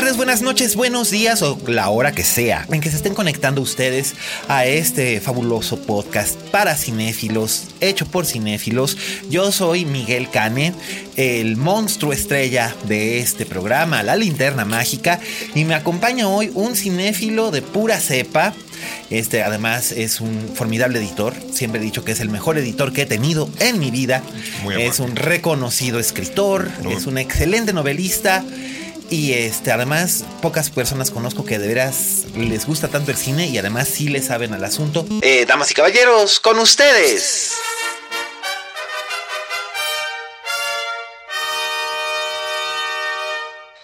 Tardes, buenas noches, buenos días o la hora que sea en que se estén conectando ustedes a este fabuloso podcast para cinéfilos, hecho por cinéfilos. Yo soy Miguel Cane, el monstruo estrella de este programa, La Linterna Mágica, y me acompaña hoy un cinéfilo de pura cepa. Este además es un formidable editor. Siempre he dicho que es el mejor editor que he tenido en mi vida. Muy amable. es un reconocido escritor, es un excelente novelista. Y este, además, pocas personas conozco que de veras les gusta tanto el cine y además sí le saben al asunto. Eh, damas y caballeros, con ustedes.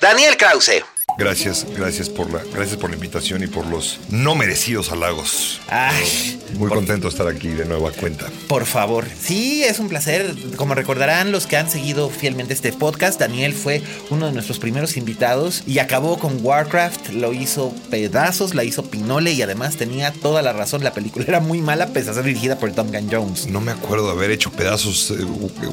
Daniel Krause. Gracias, gracias por la, gracias por la invitación y por los no merecidos halagos. Ay, Muy contento de estar aquí de nueva cuenta. por favor. Sí, es un placer. Como recordarán los que han seguido fielmente este podcast, Daniel fue uno de nuestros primeros invitados y acabó con Warcraft. Lo hizo pedazos, la hizo Pinole y además tenía toda la razón. La película era muy mala, pese a ser dirigida por Duncan Jones. No me acuerdo de haber hecho pedazos eh,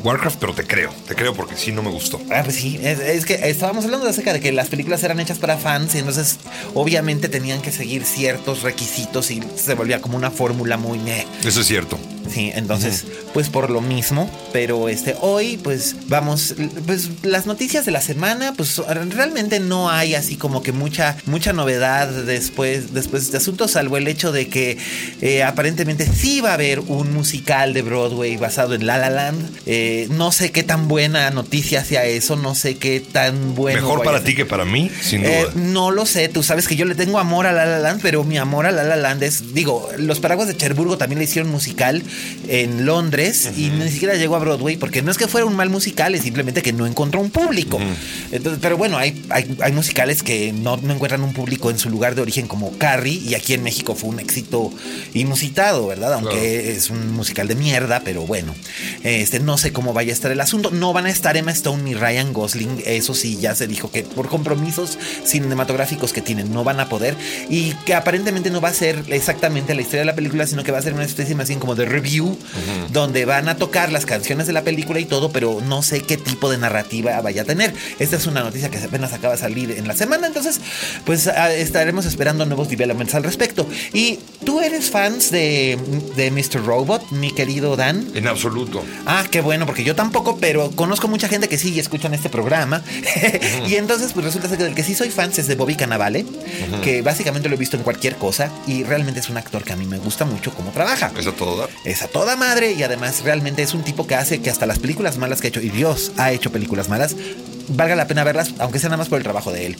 Warcraft, pero te creo, te creo porque sí no me gustó. Ah, pues sí, es, es que estábamos hablando acerca de que las películas eran hechas para fans y entonces obviamente tenían que seguir ciertos requisitos y se volvía como una fórmula muy... Eso es cierto. Sí, entonces, pues por lo mismo, pero este hoy pues vamos pues las noticias de la semana, pues realmente no hay así como que mucha mucha novedad después después de este asunto salvo el hecho de que eh, aparentemente sí va a haber un musical de Broadway basado en La La Land. Eh, no sé qué tan buena noticia sea eso, no sé qué tan bueno Mejor para ti que para mí, sin duda. Eh, no lo sé, tú sabes que yo le tengo amor a La La Land, pero mi amor a La La Land es, digo, Los Paraguas de Cherburgo también le hicieron musical en Londres y ni siquiera llegó a Broadway porque no es que fuera un mal musical, es simplemente que no encontró un público. Entonces, pero bueno, hay, hay, hay musicales que no, no encuentran un público en su lugar de origen como Carrie y aquí en México fue un éxito inusitado, ¿verdad? Aunque es un musical de mierda, pero bueno, este no sé cómo vaya a estar el asunto. No van a estar Emma Stone ni Ryan Gosling, eso sí ya se dijo que por compromisos cinematográficos que tienen no van a poder y que aparentemente no va a ser exactamente la historia de la película, sino que va a ser una especie más bien como de review donde van a tocar las canciones de la película y todo, pero no sé qué tipo de narrativa vaya a tener. Esta es una noticia que apenas acaba de salir en la semana, entonces pues ah, estaremos esperando nuevos developments al respecto. Y tú eres fans de, de Mr. Robot, mi querido Dan. En absoluto. Ah, qué bueno, porque yo tampoco, pero conozco mucha gente que sí y escuchan este programa. y entonces, pues resulta ser que del que sí soy fan es de Bobby Cannavale, que básicamente lo he visto en cualquier cosa y realmente es un actor que a mí me gusta mucho cómo trabaja. Es a todo dar. Es a toda madre y además realmente es un tipo que hace que hasta las películas malas que ha hecho, y Dios ha hecho películas malas, valga la pena verlas, aunque sea nada más por el trabajo de él.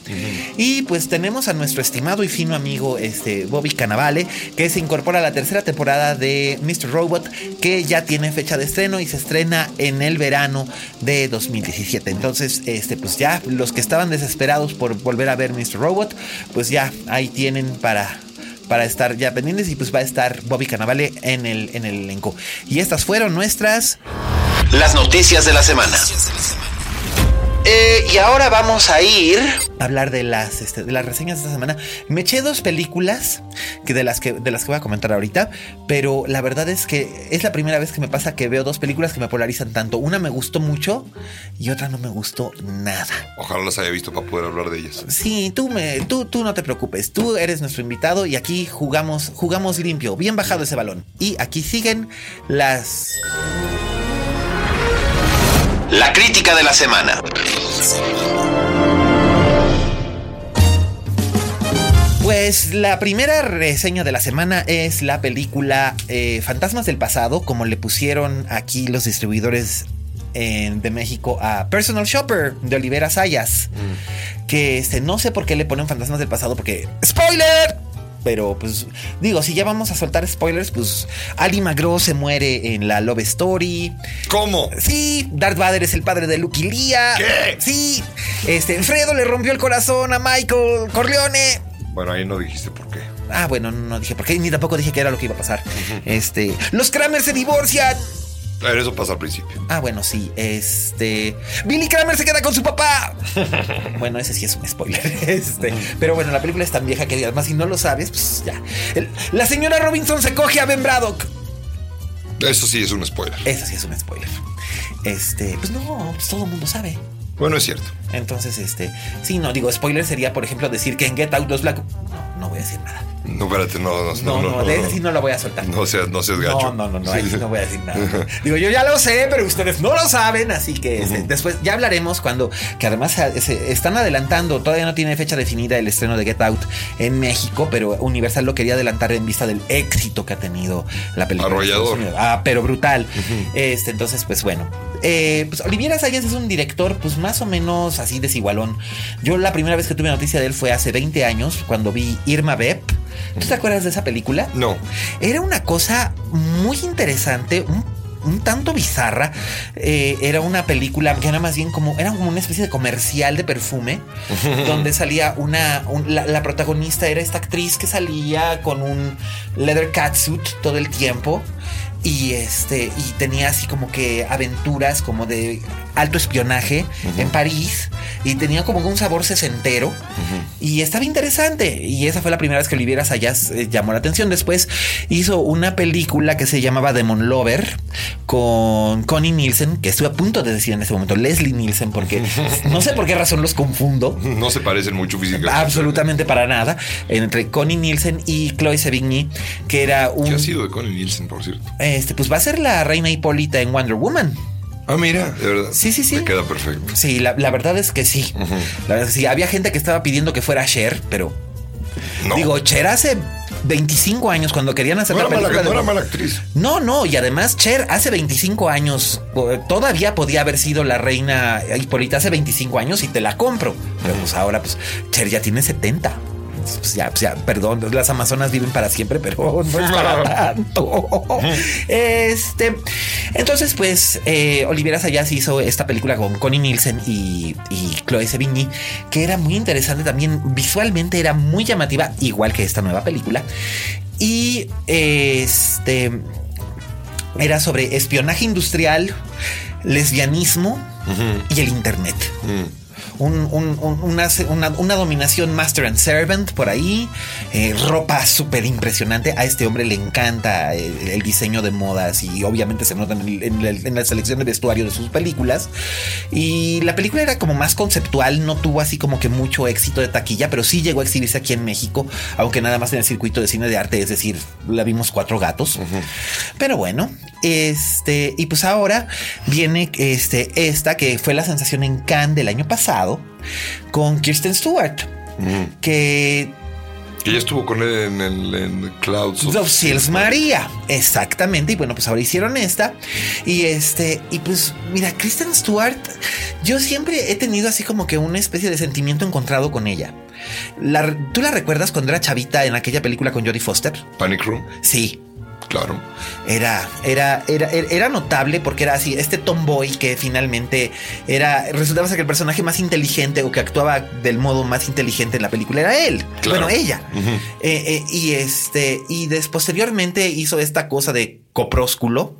Y pues tenemos a nuestro estimado y fino amigo este, Bobby Cannavale, que se incorpora a la tercera temporada de Mr. Robot, que ya tiene fecha de estreno y se estrena en el verano de 2017. Entonces, este, pues ya los que estaban desesperados por volver a ver Mr. Robot, pues ya ahí tienen para para estar ya pendientes y pues va a estar Bobby Cannavale en el, en el elenco. Y estas fueron nuestras Las noticias de la semana. Eh, y ahora vamos a ir a hablar de las, este, de las reseñas de esta semana. Me eché dos películas que de, las que, de las que voy a comentar ahorita, pero la verdad es que es la primera vez que me pasa que veo dos películas que me polarizan tanto. Una me gustó mucho y otra no me gustó nada. Ojalá las haya visto para poder hablar de ellas. Sí, tú, me, tú, tú no te preocupes, tú eres nuestro invitado y aquí jugamos, jugamos limpio, bien bajado ese balón. Y aquí siguen las... La crítica de la semana. Pues la primera reseña de la semana es la película eh, Fantasmas del Pasado, como le pusieron aquí los distribuidores en- de México a Personal Shopper de Olivera Sayas. Que este, no sé por qué le ponen Fantasmas del Pasado, porque. ¡Spoiler! Pero pues digo, si ya vamos a soltar spoilers, pues Ali McGraw se muere en la Love Story. ¿Cómo? Sí, Darth Vader es el padre de Luke y Leia. ¿Qué? Sí, este, Fredo le rompió el corazón a Michael Corleone. Bueno, ahí no dijiste por qué. Ah, bueno, no dije por qué, ni tampoco dije que era lo que iba a pasar. Este, los Kramer se divorcian. Pero eso pasa al principio. Ah, bueno, sí, este, Billy Kramer se queda con su papá. bueno, ese sí es un spoiler. Este, pero bueno, la película es tan vieja que además si no lo sabes, pues ya. El- la señora Robinson se coge a Ben Braddock. Eso sí es un spoiler. Eso sí es un spoiler. Este, pues no, pues todo el mundo sabe. Bueno, es cierto. Entonces, este, sí, no, digo, spoiler sería, por ejemplo, decir que en Get Out los Black. No, no voy a decir nada. No, espérate, no, no, No, no, de ese sí no lo voy a soltar. No seas, no seas gacho. No, no, no, no, ahí sí no voy a decir nada. Digo, yo ya lo sé, pero ustedes no lo saben, así que este, después ya hablaremos cuando, que además se- se están adelantando, todavía no tiene fecha definida el estreno de Get Out en México, pero Universal lo quería adelantar en vista del éxito que ha tenido la película. Arrollador. Ah, pero brutal. Este, entonces, pues bueno. Eh, pues Oliviera Sayas es un director, pues más o menos así desigualón. Yo la primera vez que tuve noticia de él fue hace 20 años, cuando vi Irma Beb. ¿Tú te acuerdas de esa película? No. Era una cosa muy interesante, un, un tanto bizarra. Eh, era una película que era más bien como, era como una especie de comercial de perfume, donde salía una, un- la, la protagonista era esta actriz que salía con un leather catsuit todo el tiempo. Y este, y tenía así como que aventuras como de alto espionaje en París. Y tenía como un sabor sesentero. Y estaba interesante. Y esa fue la primera vez que Olivera Sayas eh, llamó la atención. Después hizo una película que se llamaba Demon Lover con Connie Nielsen, que estuve a punto de decir en ese momento Leslie Nielsen, porque no sé por qué razón los confundo. No se parecen mucho físicamente. Absolutamente para nada. Entre Connie Nielsen y Chloe Sevigny, que era un. ¿Qué ha sido de Connie Nielsen, por cierto? Este, pues va a ser la reina Hipólita en Wonder Woman. Ah, mira, de verdad. Sí, sí, sí. Me queda perfecto. Sí, la, la verdad es que sí. La verdad es que sí. Había gente que estaba pidiendo que fuera Cher, pero No. digo, Cher hace 25 años cuando querían hacer no la era, mala, película. no era mala actriz. No, no, y además Cher hace 25 años todavía podía haber sido la reina Hipólita hace 25 años y te la compro. Pero pues ahora pues Cher ya tiene 70. Pues ya, pues ya, perdón, las Amazonas viven para siempre, pero no es para tanto. Este, entonces, pues, eh, Olivera Sayas hizo esta película con Connie Nielsen y, y Chloe Sevigny, que era muy interesante también. Visualmente era muy llamativa, igual que esta nueva película. Y este era sobre espionaje industrial, lesbianismo y el internet. Un- un- una, una- una dominación master and servant por ahí, eh, ropa súper impresionante. A este hombre le encanta el, el diseño de modas y obviamente se nota en, el- en el- en la selección de vestuario de sus películas. Y la película era como más conceptual, no tuvo así como que mucho éxito de taquilla, pero sí llegó a exhibirse aquí en México, aunque nada más en el circuito de cine de arte, es decir, la vimos cuatro gatos. Pero bueno, este, y pues ahora viene este, esta que fue la sensación en Cannes del año pasado con Kirsten Stewart, que Que ya estuvo con él en, el en Clouds of Of Sils María, exactamente. Y bueno, pues ahora hicieron esta. Y este, y pues mira, Kristen Stewart, yo siempre he tenido así como que una especie de sentimiento encontrado con ella. La- ¿Tú la recuerdas cuando era chavita en aquella película con Jodie Foster? Panic Room, Sí, claro. era, era, era, era, notable porque era así, este tomboy que finalmente era, resultaba ser que el personaje más inteligente o que actuaba del modo más inteligente en la película era él. Claro. Bueno, ella. Eh, eh, y este, y des, posteriormente hizo esta cosa de coprósculo.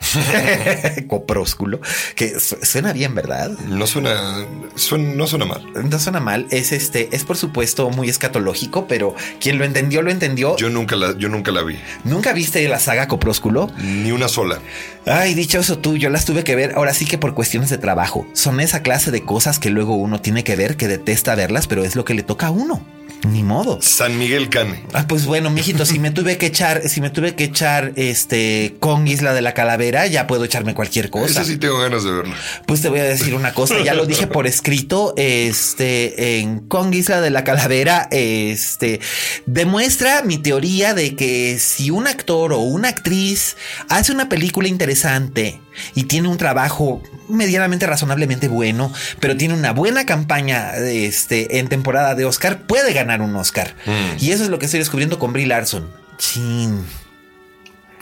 coprósculo, que su- suena bien, ¿verdad? No suena, suena- no suena mal. No suena mal. Es este, es por supuesto muy escatológico, pero quien lo entendió, lo entendió. Yo nunca la, yo nunca la vi. ¿Nunca viste la saga Coprósculo? Ni una sola. Ay, dichoso tú, yo las tuve que ver ahora sí que por cuestiones de trabajo. Son esa clase de cosas que luego uno tiene que ver, que detesta verlas, pero es lo que le toca a uno. Ni modo. San Miguel Cane. Ah, pues bueno, mijito, si me tuve que echar, si me tuve que echar este con Isla de la Calavera, ya puedo echarme cualquier cosa. Ese sí tengo ganas de verlo. Pues te voy a decir una cosa, ya lo dije por escrito, este, en Kong Isla de la Calavera, este, demuestra mi teoría de que si un actor o una actriz hace una película interesante y tiene un trabajo medianamente razonablemente bueno, pero tiene una buena campaña este, en temporada de Oscar, puede ganar un Oscar. Mm. Y eso es lo que estoy descubriendo con Brie Larson. Chin.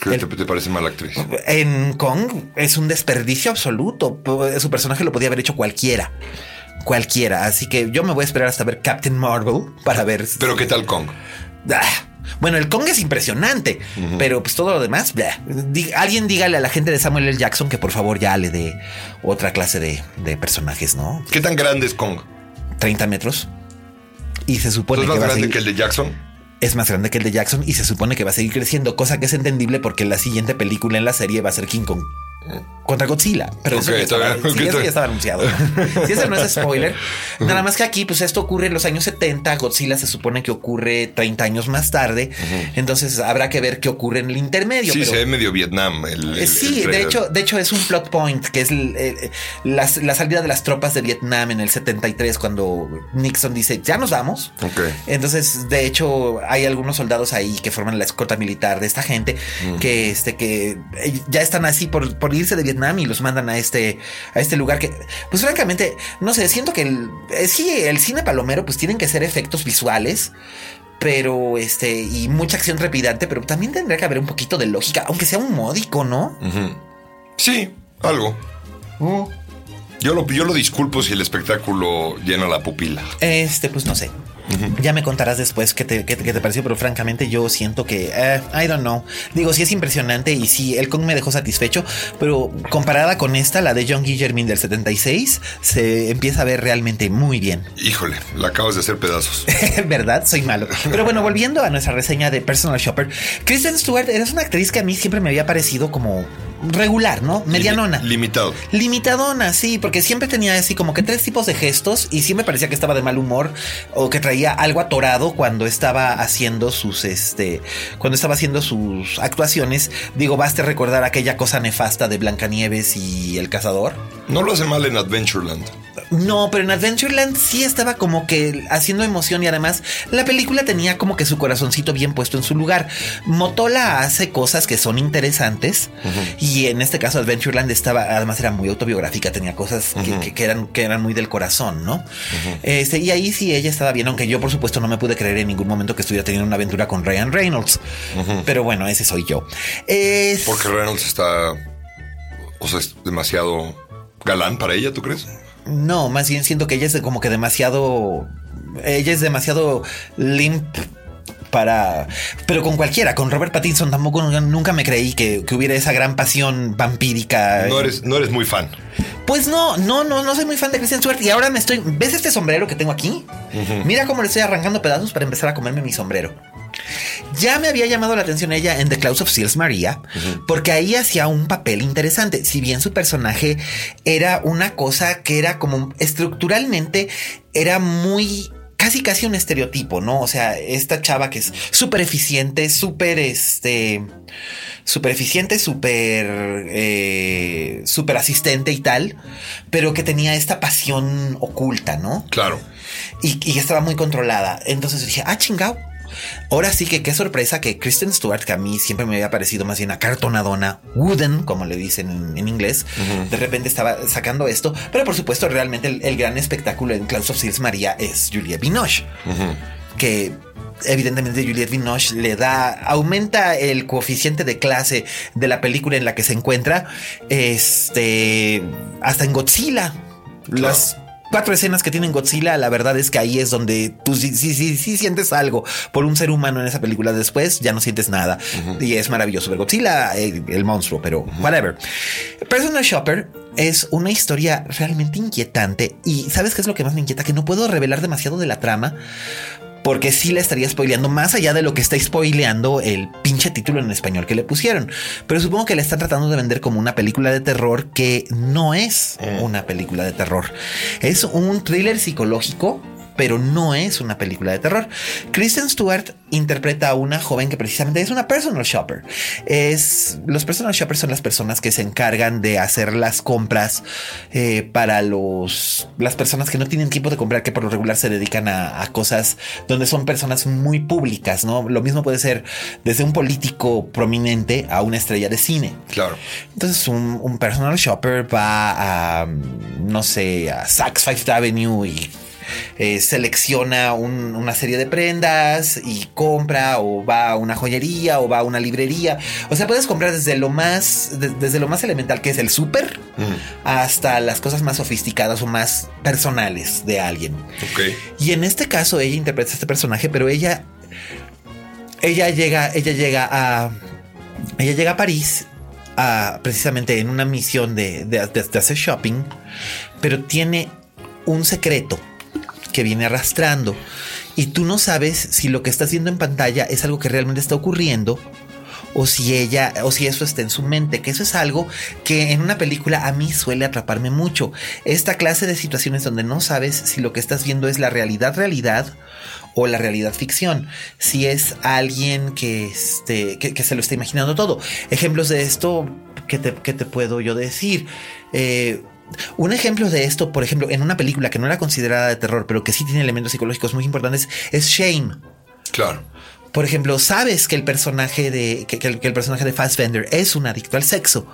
¿Qué El- te, parece mala actriz? En Kong es un desperdicio absoluto. Su personaje lo podía haber hecho cualquiera. Cualquiera. Así que yo me voy a esperar hasta ver Captain Marvel para ver. si- Pero ¿qué tal Kong? Ah, Bueno, el Kong es impresionante, pero pues todo lo demás, alguien dígale a la gente de Samuel L. Jackson que por favor ya le dé otra clase de, de personajes, ¿no? ¿Qué tan grande es Kong? 30 metros. Y se supone ¿Es que más va a grande seguir- que el de Jackson? es más grande que el de Jackson y se supone que va a seguir creciendo, cosa que es entendible porque la siguiente película en la serie va a ser King Kong contra Godzilla. Pero eso, Ok, ya estaba, bien, sí, eso ya estaba anunciado. si eso no es spoiler. Nada más que aquí, pues esto ocurre en los años 70. Godzilla se supone que ocurre 30 años más tarde. Entonces habrá que ver qué ocurre en el intermedio. Sí, pero- se ve medio Vietnam. El, eh, el- Sí, el de hecho, de hecho es un plot point que es el- eh, las- la salida de las tropas de Vietnam en el 73 cuando Nixon dice ya nos vamos. Ok. Entonces, de hecho, hay algunos soldados ahí que forman la escolta militar de esta gente que, este, que eh, ya están así por, por irse de Vietnam y los mandan a este, a este lugar que, pues francamente, no sé, siento que el, eh, sí, el cine palomero, pues tienen que ser efectos visuales. Pero este, y mucha acción trepidante, pero también tendría que haber un poquito de lógica, aunque sea un módico, ¿no? Sí, algo. Mm. Yo lo, yo lo disculpo si el espectáculo llena la pupila. Este, pues no sé. Ya me contarás después qué te, qué te- qué te pareció, pero francamente yo siento que, eh, I don't know. Digo, sí es impresionante y sí, el Kong me dejó satisfecho, pero comparada con esta, la de John Guillermin del 76, se empieza a ver realmente muy bien. Híjole, la acabas de hacer pedazos. ¿Verdad? Soy malo. Pero bueno, volviendo a nuestra reseña de Personal Shopper, Kristen Stewart es una actriz que a mí siempre me había parecido como regular, ¿no? Medianona. Limi- limitado. Limitadona, sí, porque siempre tenía así como que tres tipos de gestos y siempre parecía que estaba de mal humor o que traía algo atorado cuando estaba haciendo sus, este, cuando estaba haciendo sus actuaciones. Digo, baste recordar aquella cosa nefasta de Blancanieves y el cazador. No lo hace mal en Adventureland. No, pero en Adventureland sí estaba como que haciendo emoción y además la película tenía como que su corazoncito bien puesto en su lugar. Motola hace cosas que son interesantes y en este caso Adventureland estaba, además era muy autobiográfica, tenía cosas que, que- que eran, que eran muy del corazón, ¿no? Este, y ahí sí ella estaba bien, aunque yo por supuesto no me pude creer en ningún momento que estuviera teniendo una aventura con Ryan Reynolds. Pero bueno, ese soy yo. Es- Porque Reynolds está. O sea, es demasiado galán para ella, ¿tú crees? No, más bien siento que ella es como que demasiado. Ella es demasiado limp para. Pero con cualquiera, con Robert Pattinson tampoco nunca me creí que, que hubiera esa gran pasión vampírica. No eres, no eres muy fan. Pues no, no, no, no soy muy fan de Kristen Stewart y ahora me estoy. ¿Ves este sombrero que tengo aquí? Mira cómo le estoy arrancando pedazos para empezar a comerme mi sombrero. Ya me había llamado la atención ella en The Clouds of Seals Maria, porque ahí hacía un papel interesante. Si bien su personaje era una cosa que era como estructuralmente, era muy casi casi un estereotipo, ¿no? O sea, esta chava que es súper eficiente, súper este, súper eficiente, súper, eh, súper asistente y tal, pero que tenía esta pasión oculta, ¿no? Claro. y, y estaba muy controlada. Entonces dije, ah, chingao. Ahora sí que qué sorpresa que Kristen Stewart, que a mí siempre me había parecido más bien acartonadona, wooden, como le dicen en, en inglés, de repente estaba sacando esto. Pero por supuesto, realmente el, el gran espectáculo en Klaus of Seals María es Juliette Binoche, que evidentemente Juliette Binoche le da, aumenta el coeficiente de clase de la película en la que se encuentra, este, hasta en Godzilla. Las cuatro escenas que tienen Godzilla, la verdad es que ahí es donde tú sí, sí, sí, sí sientes algo por un ser humano en esa película. Después ya no sientes nada. Y es maravilloso ver Godzilla, eh, el, monstruo, pero whatever. Personal Shopper es una historia realmente inquietante. Y ¿sabes qué es lo que más me inquieta? Que no puedo revelar demasiado de la trama. Porque sí la estaría spoileando más allá de lo que está spoileando el pinche título en español que le pusieron. Pero supongo que la están tratando de vender como una película de terror que no es una película de terror. Es un thriller psicológico pero no es una película de terror. Kristen Stewart interpreta a una joven que precisamente es una personal shopper. Es los personal shoppers son las personas que se encargan de hacer las compras eh, para los las personas que no tienen tiempo de comprar, que por lo regular se dedican a, cosas donde son personas muy públicas, ¿no? Lo mismo puede ser desde un político prominente a una estrella de cine. Claro. Entonces un, un personal shopper va a no sé a Saks Fifth Avenue y eh, selecciona una serie de prendas y compra o va a una joyería o va a una librería. O sea, puedes comprar desde lo más, desde lo más elemental que es el súper hasta las cosas más sofisticadas o más personales de alguien. Y en este caso ella interpreta a este personaje, pero ella, ella llega, ella llega a, ella llega a París precisamente en una misión de, de, hacer shopping, pero tiene un secreto que viene arrastrando y tú no sabes si lo que estás viendo en pantalla es algo que realmente está ocurriendo o si ella o si eso está en su mente, que eso es algo que en una película a mí suele atraparme mucho. Esta clase de situaciones donde no sabes si lo que estás viendo es la realidad realidad o la realidad ficción, si es alguien que, este, que, se lo está imaginando todo. Ejemplos de esto, ¿qué te, te puedo yo decir? Eh, un ejemplo de esto, por ejemplo, en una película que no era considerada de terror, pero que sí tiene elementos psicológicos muy importantes, es Shame. Claro. Por ejemplo, sabes que el personaje de que, el, personaje de Fassbender es un adicto al sexo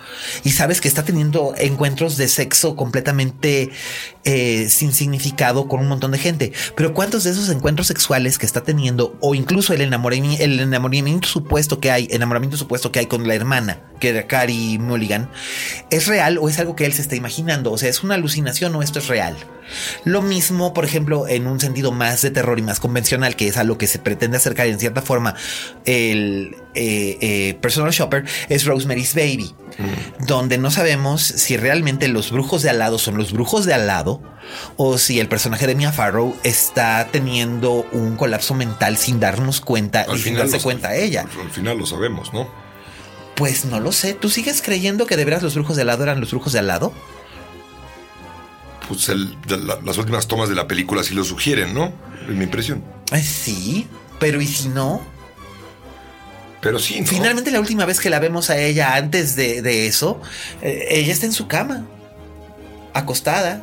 y sabes que está teniendo encuentros de sexo completamente eh, sin significado con un montón de gente. Pero cuántos de esos encuentros sexuales que está teniendo o incluso el enamoramiento, el enamoramiento supuesto que hay, enamoramiento supuesto que hay con la hermana, que era Carrie Mulligan, es real o es algo que él se está imaginando. O sea, es una alucinación o esto es real. Lo mismo, por ejemplo, en un sentido más de terror y más convencional, que es a lo que se pretende acercar en cierta forma el eh, eh, personal shopper, es Rosemary's Baby, mm. donde no sabemos si realmente los brujos de al lado son los brujos de al lado o si el personaje de Mia Farrow está teniendo un colapso mental sin darnos cuenta y sin darse cuenta a ella. Al final lo sabemos, ¿no? Pues no lo sé. ¿Tú sigues creyendo que de veras los brujos de al lado eran los brujos de al lado? pues las últimas tomas de la película sí lo sugieren, ¿no? Es mi impresión. Sí, pero ¿y si no? Pero sí. ¿no? Finalmente la última vez que la vemos a ella antes de, eso, eh, ella está en su cama, acostada,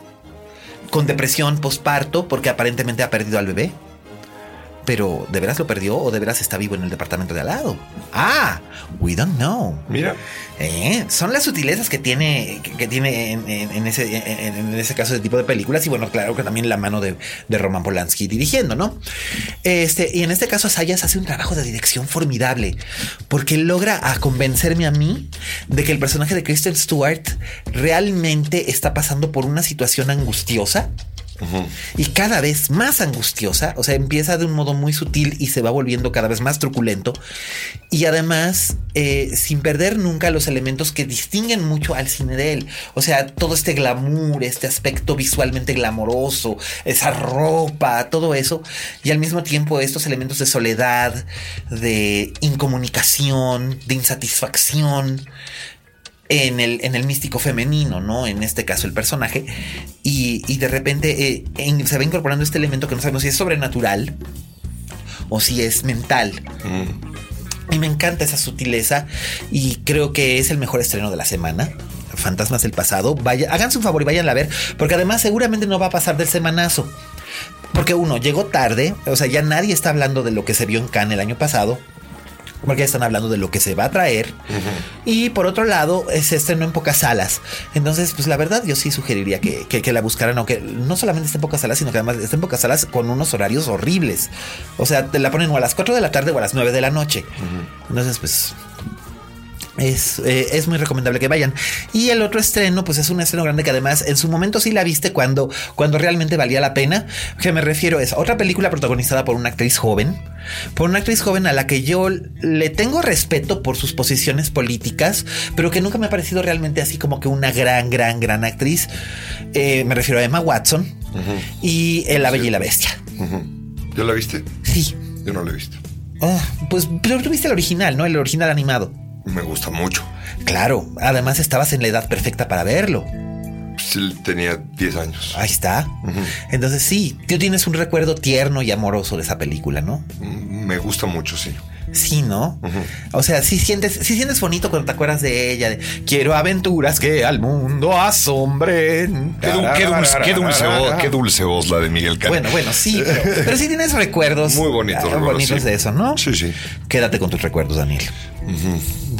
con depresión postparto porque aparentemente ha perdido al bebé. Pero ¿de veras lo perdió o de veras está vivo en el departamento de al lado? Ah, we don't know. Mira. Eh, son las sutilezas que tiene, que, tiene en, ese, en, ese caso de tipo de películas. Y bueno, claro que también la mano de, Roman Polanski dirigiendo, ¿no? Este, y en este caso, Sayas hace un trabajo de dirección formidable porque logra a convencerme a mí de que el personaje de Kristen Stewart realmente está pasando por una situación angustiosa y cada vez más angustiosa, o sea, empieza de un modo muy sutil y se va volviendo cada vez más truculento. Y además eh, sin perder nunca los elementos que distinguen mucho al cine de él, o sea, todo este glamour, este aspecto visualmente glamoroso, esa ropa, todo eso. Y al mismo tiempo estos elementos de soledad, de incomunicación, de insatisfacción, en el, en el místico femenino, ¿no? En este caso el personaje. Y, de repente eh, se va incorporando este elemento que no sabemos si es sobrenatural o si es mental. Mm. Y me encanta esa sutileza y creo que es el mejor estreno de la semana. Fantasmas del pasado. Vaya, hagan su favor y vayan a ver, porque además seguramente no va a pasar del semanazo. Porque uno llegó tarde, o sea, ya nadie está hablando de lo que se vio en Cannes el año pasado porque ya están hablando de lo que se va a traer. Y por otro lado, se estrenó en pocas salas. Entonces, pues la verdad, yo sí sugeriría que, que, la buscaran, aunque no solamente esté en pocas salas, sino que además esté en pocas salas con unos horarios horribles. O sea, te la ponen o a las 4 de la tarde o a las 9 de la noche. Entonces, pues eh, es, muy recomendable que vayan. Y el otro estreno, pues es un estreno grande que además en su momento sí la viste cuando, cuando realmente valía la pena. Que me refiero es otra película protagonizada por una actriz joven, por una actriz joven a la que yo le tengo respeto por sus posiciones políticas, pero que nunca me ha parecido realmente así como que una gran, gran, gran actriz. Eh, me refiero a Emma Watson y La Bella y la Bestia. ¿Ya la viste? Sí. Yo no la he visto. Ah, pues, pero tú viste el original, ¿no? El original animado. Me gusta mucho. Claro, además estabas en la edad perfecta para verlo. Sí, tenía 10 años. Ahí está. Entonces sí, tú tienes un recuerdo tierno y amoroso de esa película, ¿no? Mm, Me gusta mucho, sí. Sí, ¿no? O sea, sí sientes, sí sientes bonito cuando te acuerdas de ella. de, Quiero aventuras que al mundo asombren. Qué, dul- qué dulce, qué dulce voz, qué dulce voz la de Miguel Cane. Bueno, bueno, sí, pero, pero sí tienes recuerdos. Muy bonitos ah, recuerdos, bonitos sí. de eso, ¿no? Sí, sí. Quédate con tus recuerdos, Daniel.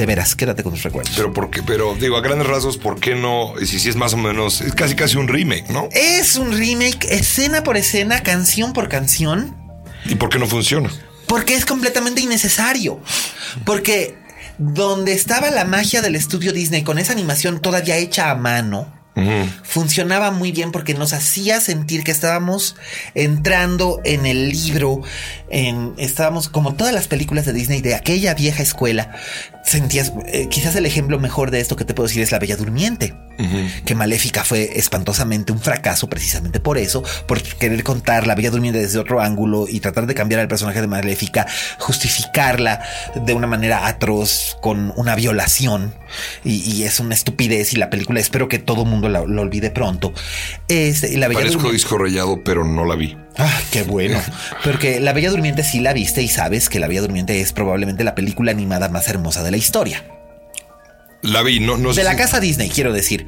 De veras, quédate con tus recuerdos. Pero porque, pero digo, a grandes rasgos, ¿por qué no? Si sí es más o menos, es casi casi un remake, ¿no? es un remake, escena por escena, canción por canción. ¿Y por qué no funciona? Porque es completamente innecesario. Porque donde estaba la magia del estudio Disney con esa animación todavía hecha a mano, funcionaba muy bien porque nos hacía sentir que estábamos entrando en el libro, en, estábamos como todas las películas de Disney de aquella vieja escuela. Sentías, eh, quizás el ejemplo mejor de esto que te puedo decir es La Bella Durmiente, que Maléfica fue espantosamente un fracaso precisamente por eso, por querer contar La Bella Durmiente desde otro ángulo y tratar de cambiar al personaje de Maléfica, justificarla de una manera atroz con una violación y, y es una estupidez y la película espero que todo mundo la- lo olvide pronto. Este, la Bella Parezco Durmiente- disco rayado, pero no la vi. Ah, qué bueno. Porque La Bella Durmiente sí la viste y sabes que La Bella Durmiente es probablemente la película animada más hermosa de la historia. La vi, no, no sé De la si- casa Disney, quiero decir.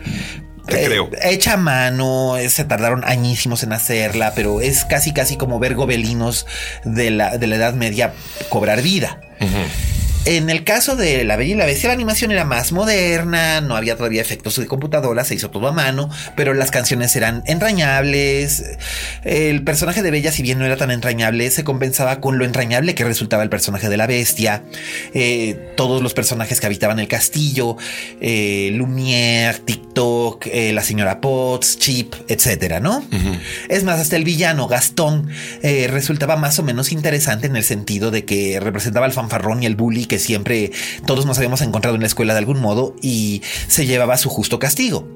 Te Eh, creo. Hecha a mano, eh, se tardaron añísimos en hacerla, pero es casi, casi como ver gobelinos de la, de la Edad Media cobrar vida. En el caso de La Bella y la Bestia, la animación era más moderna, no había todavía efectos de computadora, se hizo todo a mano, pero las canciones eran entrañables. El personaje de Bella, si bien no era tan entrañable, se compensaba con lo entrañable que resultaba el personaje de la Bestia. Eh, todos los personajes que habitaban el castillo, eh, Lumière, TikTok, eh, la señora Potts, Chip, etcétera, ¿no? Es más, hasta el villano, Gastón, eh, resultaba más o menos interesante en el sentido de que representaba al fanfarrón y el bully que siempre todos nos habíamos encontrado en la escuela de algún modo y se llevaba su justo castigo.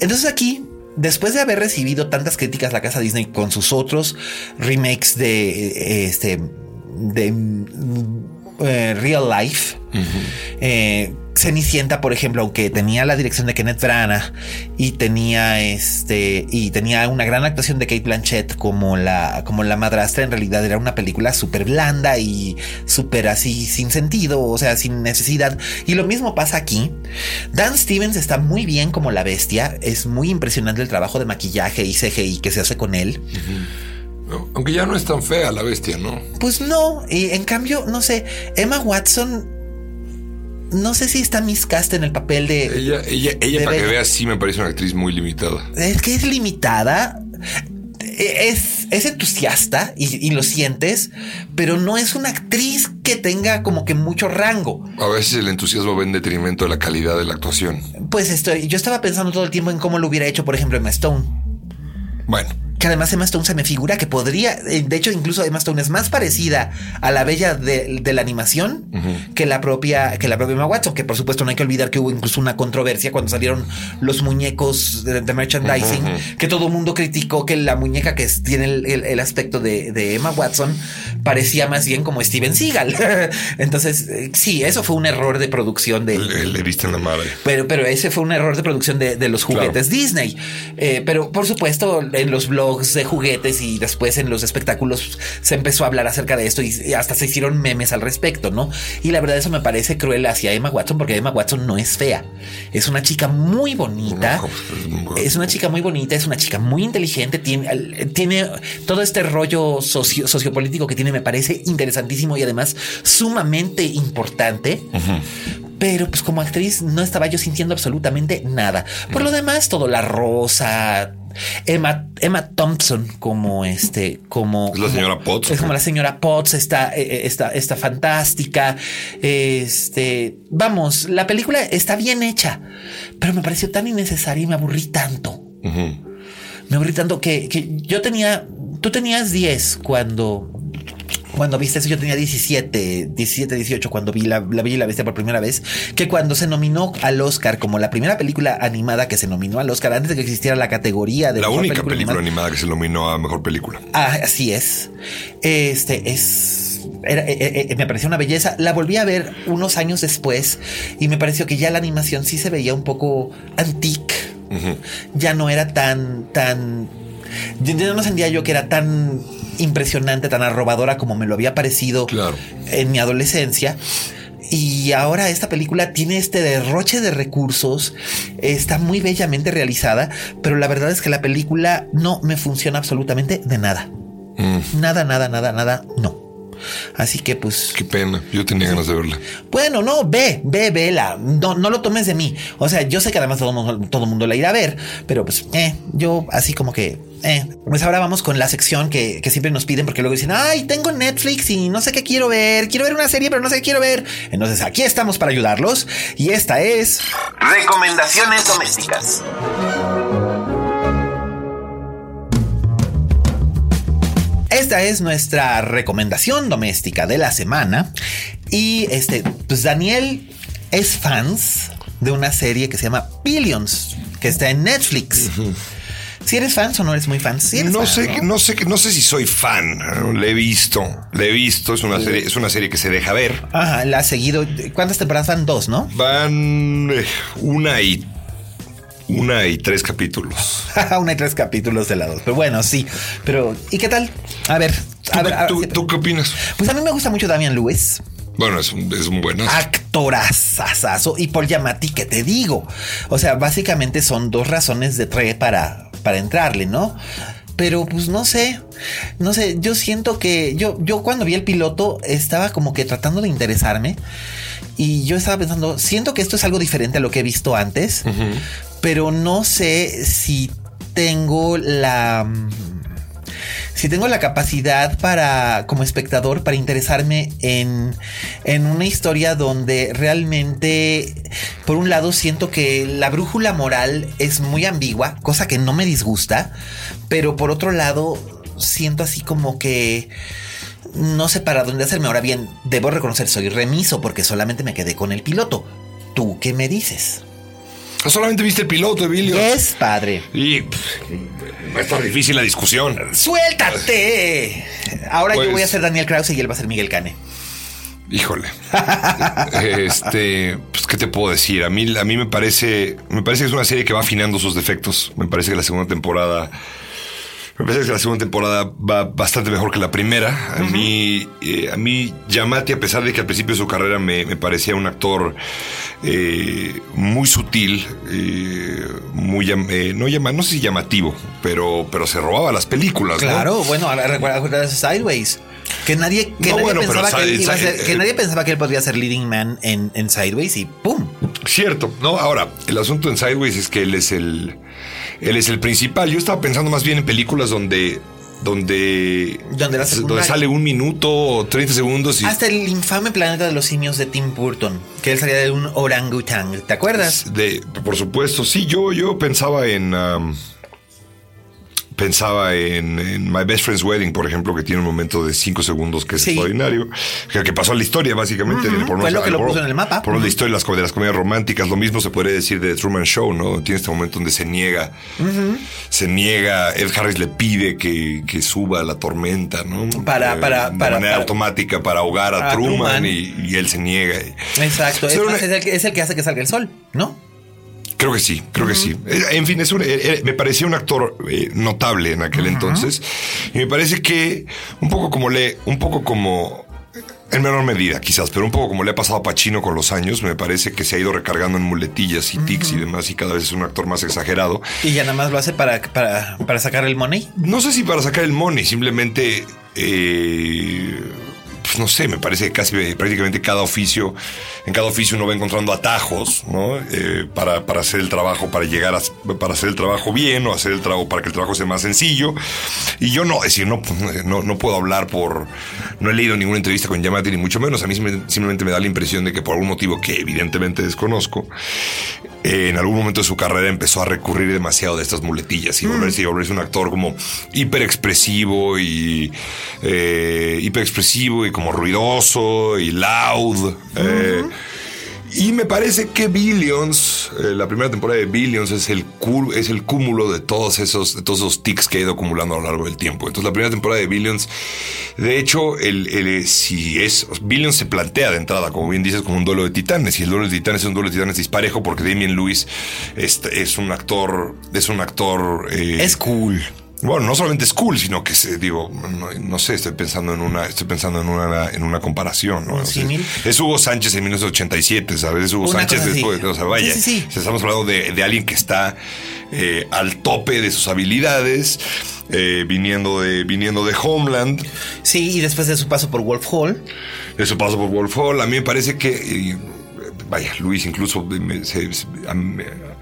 Entonces aquí, después de haber recibido tantas críticas la casa Disney con sus otros remakes de eh, este de eh, Real Life, eh, Cenicienta, por ejemplo, aunque tenía la dirección de Kenneth Branagh y tenía este y tenía una gran actuación de Kate Blanchett como la como la madrastra, en realidad era una película súper blanda y súper así sin sentido, o sea, sin necesidad. Y lo mismo pasa aquí. Dan Stevens está muy bien como la bestia, es muy impresionante el trabajo de maquillaje y CGI que se hace con él. No, Aunque ya no es tan fea la bestia, ¿no? Pues no, y en cambio, no sé, Emma Watson, no sé si está miscast en el papel de... Ella, ella, ella De para que veas, sí me parece una actriz muy limitada. Es que es limitada. Es, es entusiasta y, y lo sientes, pero no es una actriz que tenga como que mucho rango. A veces el entusiasmo va en detrimento de la calidad de la actuación. Pues estoy, yo estaba pensando todo el tiempo en cómo lo hubiera hecho, por ejemplo, Emma Stone. Bueno, Que además Emma Stone se me figura que podría, eh, de hecho incluso Emma Stone es más parecida a la bella de, de la animación que la propia que la propia Emma Watson, que por supuesto no hay que olvidar que hubo incluso una controversia cuando salieron los muñecos de, de merchandising, que todo el mundo criticó que la muñeca que tiene el, el- el aspecto de, de Emma Watson parecía más bien como Steven Seagal. Entonces, eh, sí, eso fue un error de producción de, le, le diste en la madre. pero, pero ese fue un error de producción de, de los juguetes Disney. Eh, pero por supuesto, en los blogs de juguetes y después en los espectáculos se empezó a hablar acerca de esto y, hasta se hicieron memes al respecto, ¿no? Y la verdad, eso me parece cruel hacia Emma Watson porque Emma Watson no es fea. Es una chica muy bonita. Pues, Es una chica muy bonita, es una chica muy inteligente, tiene, tiene todo este rollo socio- sociopolítico que tiene, me parece interesantísimo y además sumamente importante. Pero pues como actriz no estaba yo sintiendo absolutamente nada. Por lo demás, todo la rosa. Emma, Emma Thompson como este, como Es la señora Potts, Es como la señora Potts, está, eh, eh, está, está fantástica. Este, vamos, la película está bien hecha, pero me pareció tan innecesaria y me aburrí tanto. Me aburrí tanto que, que yo tenía, tú tenías 10 cuando, cuando viste eso, yo tenía 17, 17, 18 cuando vi la, la Bella y la Bestia por primera vez, que cuando se nominó al Oscar como la primera película animada que se nominó al Oscar antes de que existiera la categoría de La mejor única película animada. animada que se nominó a mejor película. Ah, así es. Este es. era- eh, eh, eh, me pareció una belleza. La volví a ver unos años después y me pareció que ya la animación sí se veía un poco antique. ya no era tan, tan. Ya no sentía yo que era tan impresionante, tan arrobadora como me lo había parecido Claro. en mi adolescencia. Y ahora esta película tiene este derroche de recursos, está muy bellamente realizada, pero la verdad es que la película no me funciona absolutamente de nada. Nada, nada, nada, nada, no. Así que pues... Qué pena. Yo tenía ganas de verla. Bueno, no, ve, ve, vela. No, no lo tomes de mí. O sea, yo sé que además todo el mundo, todo mundo la irá a ver, pero pues, eh, yo así como que, eh. Pues ahora vamos con la sección que, que siempre nos piden porque luego dicen, ay, tengo Netflix y no sé qué quiero ver. Quiero ver una serie, pero no sé qué quiero ver. Entonces aquí estamos para ayudarlos y esta es... Recomendaciones domésticas. Esta es nuestra recomendación doméstica de la semana. Y este, pues Daniel es fans de una serie que se llama Billions, que está en Netflix. Si eres fan o no eres muy fan, Sí eres No fan, sé, ¿no? no sé, no sé si soy fan. Le he visto, le he visto. Es una serie, es una serie que se deja ver. Ajá, la has seguido. ¿Cuántas temporadas van? Dos, ¿no? Van eh, una y una y tres capítulos. Una y tres capítulos de la dos. Pero bueno, sí. Pero, ¿y qué tal? A ver, ¿Tú, a ver. a ver, tú- sí, tú qué opinas? Pues a mí me gusta mucho Damian Lewis. Bueno, es un, es un buen actorazazazo y Paul Giamatti, que te digo? O sea, básicamente son dos razones de tre para, para entrarle, ¿no? Pero pues no sé, no sé, yo siento que yo, yo cuando vi el piloto estaba como que tratando de interesarme y yo estaba pensando, siento que esto es algo diferente a lo que he visto antes, pero no sé si tengo la... si tengo la capacidad para, como espectador, para interesarme en, en una historia donde realmente, por un lado, siento que la brújula moral es muy ambigua, cosa que no me disgusta, pero por otro lado, siento así como que no sé para dónde hacerme. Ahora bien, debo reconocer, soy remiso porque solamente me quedé con el piloto. ¿Tú qué me dices? Solamente viste el piloto, Emilio. Es padre. Y va a estar difícil la discusión. ¡Suéltate! Ahora Pues- yo voy a ser Daniel Krause y él va a ser Miguel Cane. Híjole. este, pues qué te puedo decir. A mí, a mí me parece, me parece que es una serie que va afinando sus defectos. Me parece que la segunda temporada, me parece que la segunda temporada va bastante mejor que la primera. A mí, eh, a mí Yamati, a pesar de que al principio de su carrera me, me parecía un actor eh, muy sutil, eh, muy no llama, no sé si llamativo, pero, pero se robaba las películas. ¿no? Claro, bueno, ahora recuerda recuerda Sideways. Que nadie, que No, nadie bueno, pero pensaba que, él Side- iba a ser- Side- que nadie pensaba que él podría ser leading man en, en Sideways y ¡pum! Cierto, ¿no? Ahora, el asunto en Sideways es que él es el. Él es el principal. Yo estaba pensando más bien en películas donde. Donde, Donde sale un minuto o 30 segundos y. Hasta el infame planeta de los simios de Tim Burton, que él salía de un orangután, ¿te acuerdas? De, por supuesto, sí, yo, yo pensaba en. um, pensaba en, en My Best Friend's Wedding, por ejemplo, que tiene un momento de 5 segundos que es Sí. extraordinario, que, que pasó a la historia, básicamente. Ujú, por fue lo que lo puso en el mapa. Por la Ujú. historia de las, com- de las comedias románticas, lo mismo se podría decir de Truman Show, ¿no? Tiene este momento donde se niega, se niega, Ed Harris le pide que, que suba a la tormenta, ¿no? Para- Eh, para- de para- manera para- automática para ahogar a, Truman, Truman. Y, y él se niega. Exacto, es, más, una- es el, que- es el que hace que salga el sol, ¿no? Creo que sí, creo que sí. Eh, En fin, es un- eh, eh, me parecía un actor eh, notable en aquel entonces. Y me parece que un poco como le, un poco como, en menor medida quizás, pero un poco como le ha pasado a Pacino con los años, me parece que se ha ido recargando en muletillas y tics y demás y cada vez es un actor más exagerado. Y ya nada más lo hace para, para, para sacar el money. No sé si para sacar el money, simplemente, eh, pues no sé, me parece que casi eh, prácticamente cada oficio, en cada oficio uno va encontrando atajos, ¿no? Eh, para, para hacer el trabajo, para llegar a, para hacer el trabajo bien o hacer el trabajo para que el trabajo sea más sencillo. Y yo no, es decir, no, no, no puedo hablar por, no he leído ninguna entrevista con Yamati ni mucho menos. A mí sim- simplemente me da la impresión de que por algún motivo que evidentemente desconozco, eh, en algún momento de su carrera empezó a recurrir demasiado de estas muletillas y volverse, y volverse un actor como hiper expresivo y eh, hiper expresivo y como ruidoso y loud. eh, Y me parece que Billions, eh, la primera temporada de Billions es el, es el cúmulo de todos esos, de todos esos tics que ha ido acumulando a lo largo del tiempo. Entonces la primera temporada de Billions, de hecho, el, el, si es, Billions se plantea de entrada, como bien dices, como un duelo de titanes. Y el duelo de titanes es un duelo de titanes disparejo porque Damien Lewis es, es un actor, es un actor... Eh, es cool. Bueno, no solamente es cool, sino que se, digo, no, sé, estoy pensando en una, estoy pensando en una, en una comparación, ¿no? es Hugo Sánchez en 1987, ¿sabes? Es Hugo Sánchez después, o sea, vaya, estamos hablando de, alguien que está eh, al tope de sus habilidades, eh, viniendo de, viniendo de Homeland. Sí, y después de su paso por Wolf Hall. De su paso por Wolf Hall, a mí me parece que vaya, Luis incluso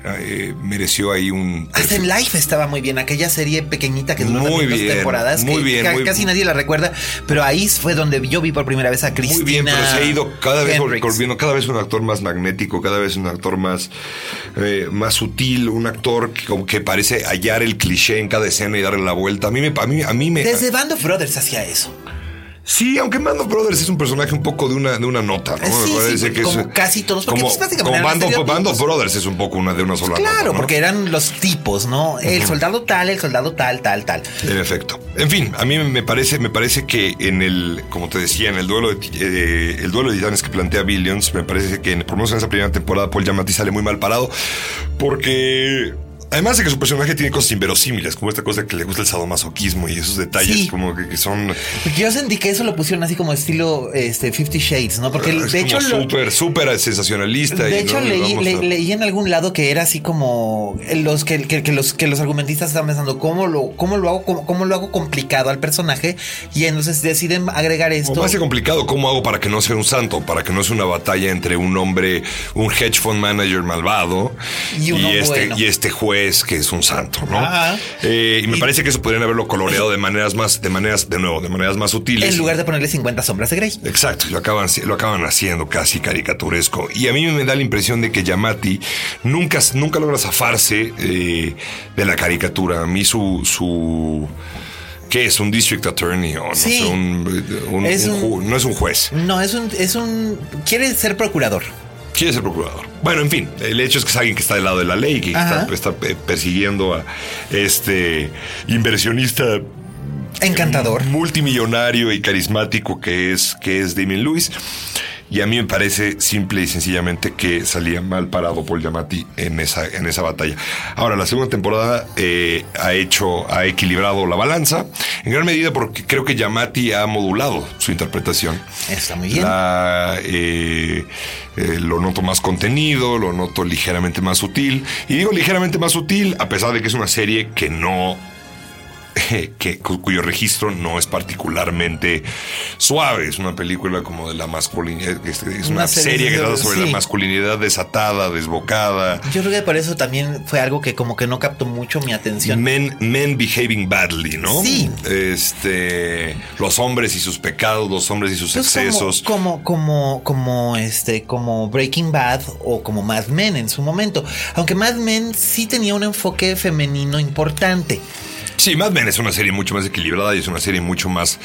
eh, mereció ahí un. Hasta en Life estaba muy bien, aquella serie pequeñita que duró muy dos temporadas. Muy bien. casi nadie la recuerda, pero ahí fue donde yo vi por primera vez a Cristina. Muy bien, pero se ha ido cada vez volviendo, cada vez un actor más magnético, cada vez un actor más, eh, más sutil, un actor que, que, parece hallar el cliché en cada escena y darle la vuelta. A mí me. A mí, a mí me Desde Band of Brothers hacía eso. Sí, aunque Band Brothers es un personaje un poco de una, de una nota, ¿no? Sí, sí, que como casi todos. Porque como, pues, como Band, of, Brothers es un poco una de una sola claro, nota. Claro, porque eran los tipos, ¿no? El soldado tal, el soldado tal, tal, tal. En efecto. En fin, a mí me parece, me parece que en el, como te decía, en el duelo de, eh, el duelo de titanes que plantea Billions, me parece que por lo menos en esa primera temporada Paul Giamatti sale muy mal parado porque Además de que su personaje tiene cosas inverosímiles, como esta cosa que le gusta el sadomasoquismo y esos detalles como que, son. Porque yo sentí que eso lo pusieron así como estilo este, Fifty Shades, ¿no? Porque de hecho. Súper, súper sensacionalista. De hecho, leí, en algún lado que era así como los que, los, que los argumentistas estaban pensando cómo lo, cómo lo hago, cómo, lo hago complicado al personaje. Y entonces deciden agregar esto. Como hace complicado, ¿cómo hago para que no sea un santo? Para que no sea una batalla entre un hombre, un hedge fund manager malvado y, este, y este juez que es un santo, ¿no? Eh, y me parece que eso podrían haberlo coloreado de maneras más, de maneras, de nuevo, de maneras más sutiles. En lugar de ponerle 50 sombras de Grey. Exacto, lo acaban, lo acaban haciendo casi caricaturesco. Y a mí me da la impresión de que Yamati nunca, nunca logra zafarse eh, de la caricatura. A mí su, su ¿Qué es? ¿Un district attorney? O no, sé, un, no es un juez. No, es un, es un. Quiere ser procurador quiere ser procurador. Bueno, en fin, el hecho es que es alguien que está del lado de la ley, que está, persiguiendo a este inversionista encantador, multimillonario y carismático que es que es Damien Lewis. Y a mí me parece simple y sencillamente que salía mal parado Paul Yamati en esa, en esa batalla. Ahora, la segunda temporada eh, ha hecho, ha equilibrado la balanza, en gran medida porque creo que Yamati ha modulado su interpretación. Está muy bien. Eh, eh, lo noto más contenido, lo noto ligeramente más sutil. Y digo ligeramente más sutil, a pesar de que es una serie que no que, cuyo registro no es particularmente suave. Es una película como de la masculinidad, es, una, serie que trata sobre la masculinidad desatada, desbocada. Yo creo que por eso también fue algo que como que no captó mucho mi atención. Men, men behaving badly, ¿no? Sí. Este, los hombres y sus pecados, los hombres y sus excesos. Como, como, como, este, como Breaking Bad o como Mad Men en su momento. Aunque Mad Men sí tenía un enfoque femenino importante. Sí, Mad Men es una serie mucho más equilibrada y es una serie mucho más,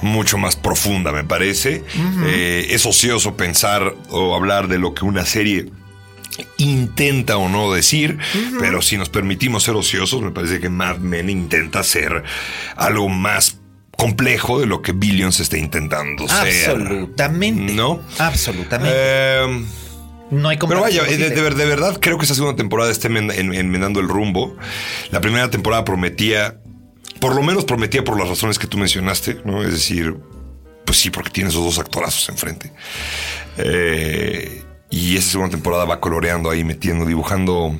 mucho más profunda, me parece. Eh, es ocioso pensar o hablar de lo que una serie intenta o no decir, pero si nos permitimos ser ociosos, me parece que Mad Men intenta ser algo más complejo de lo que Billions está intentando ser. Absolutamente. ¿No? Absolutamente. Eh, no hay Pero vaya, de, verdad creo que esta segunda temporada está enmendando el rumbo. La primera temporada prometía, por lo menos prometía por las razones que tú mencionaste, ¿no? Es decir, pues sí, porque tiene esos dos actorazos enfrente. Eh, y esta segunda temporada va coloreando ahí, metiendo, dibujando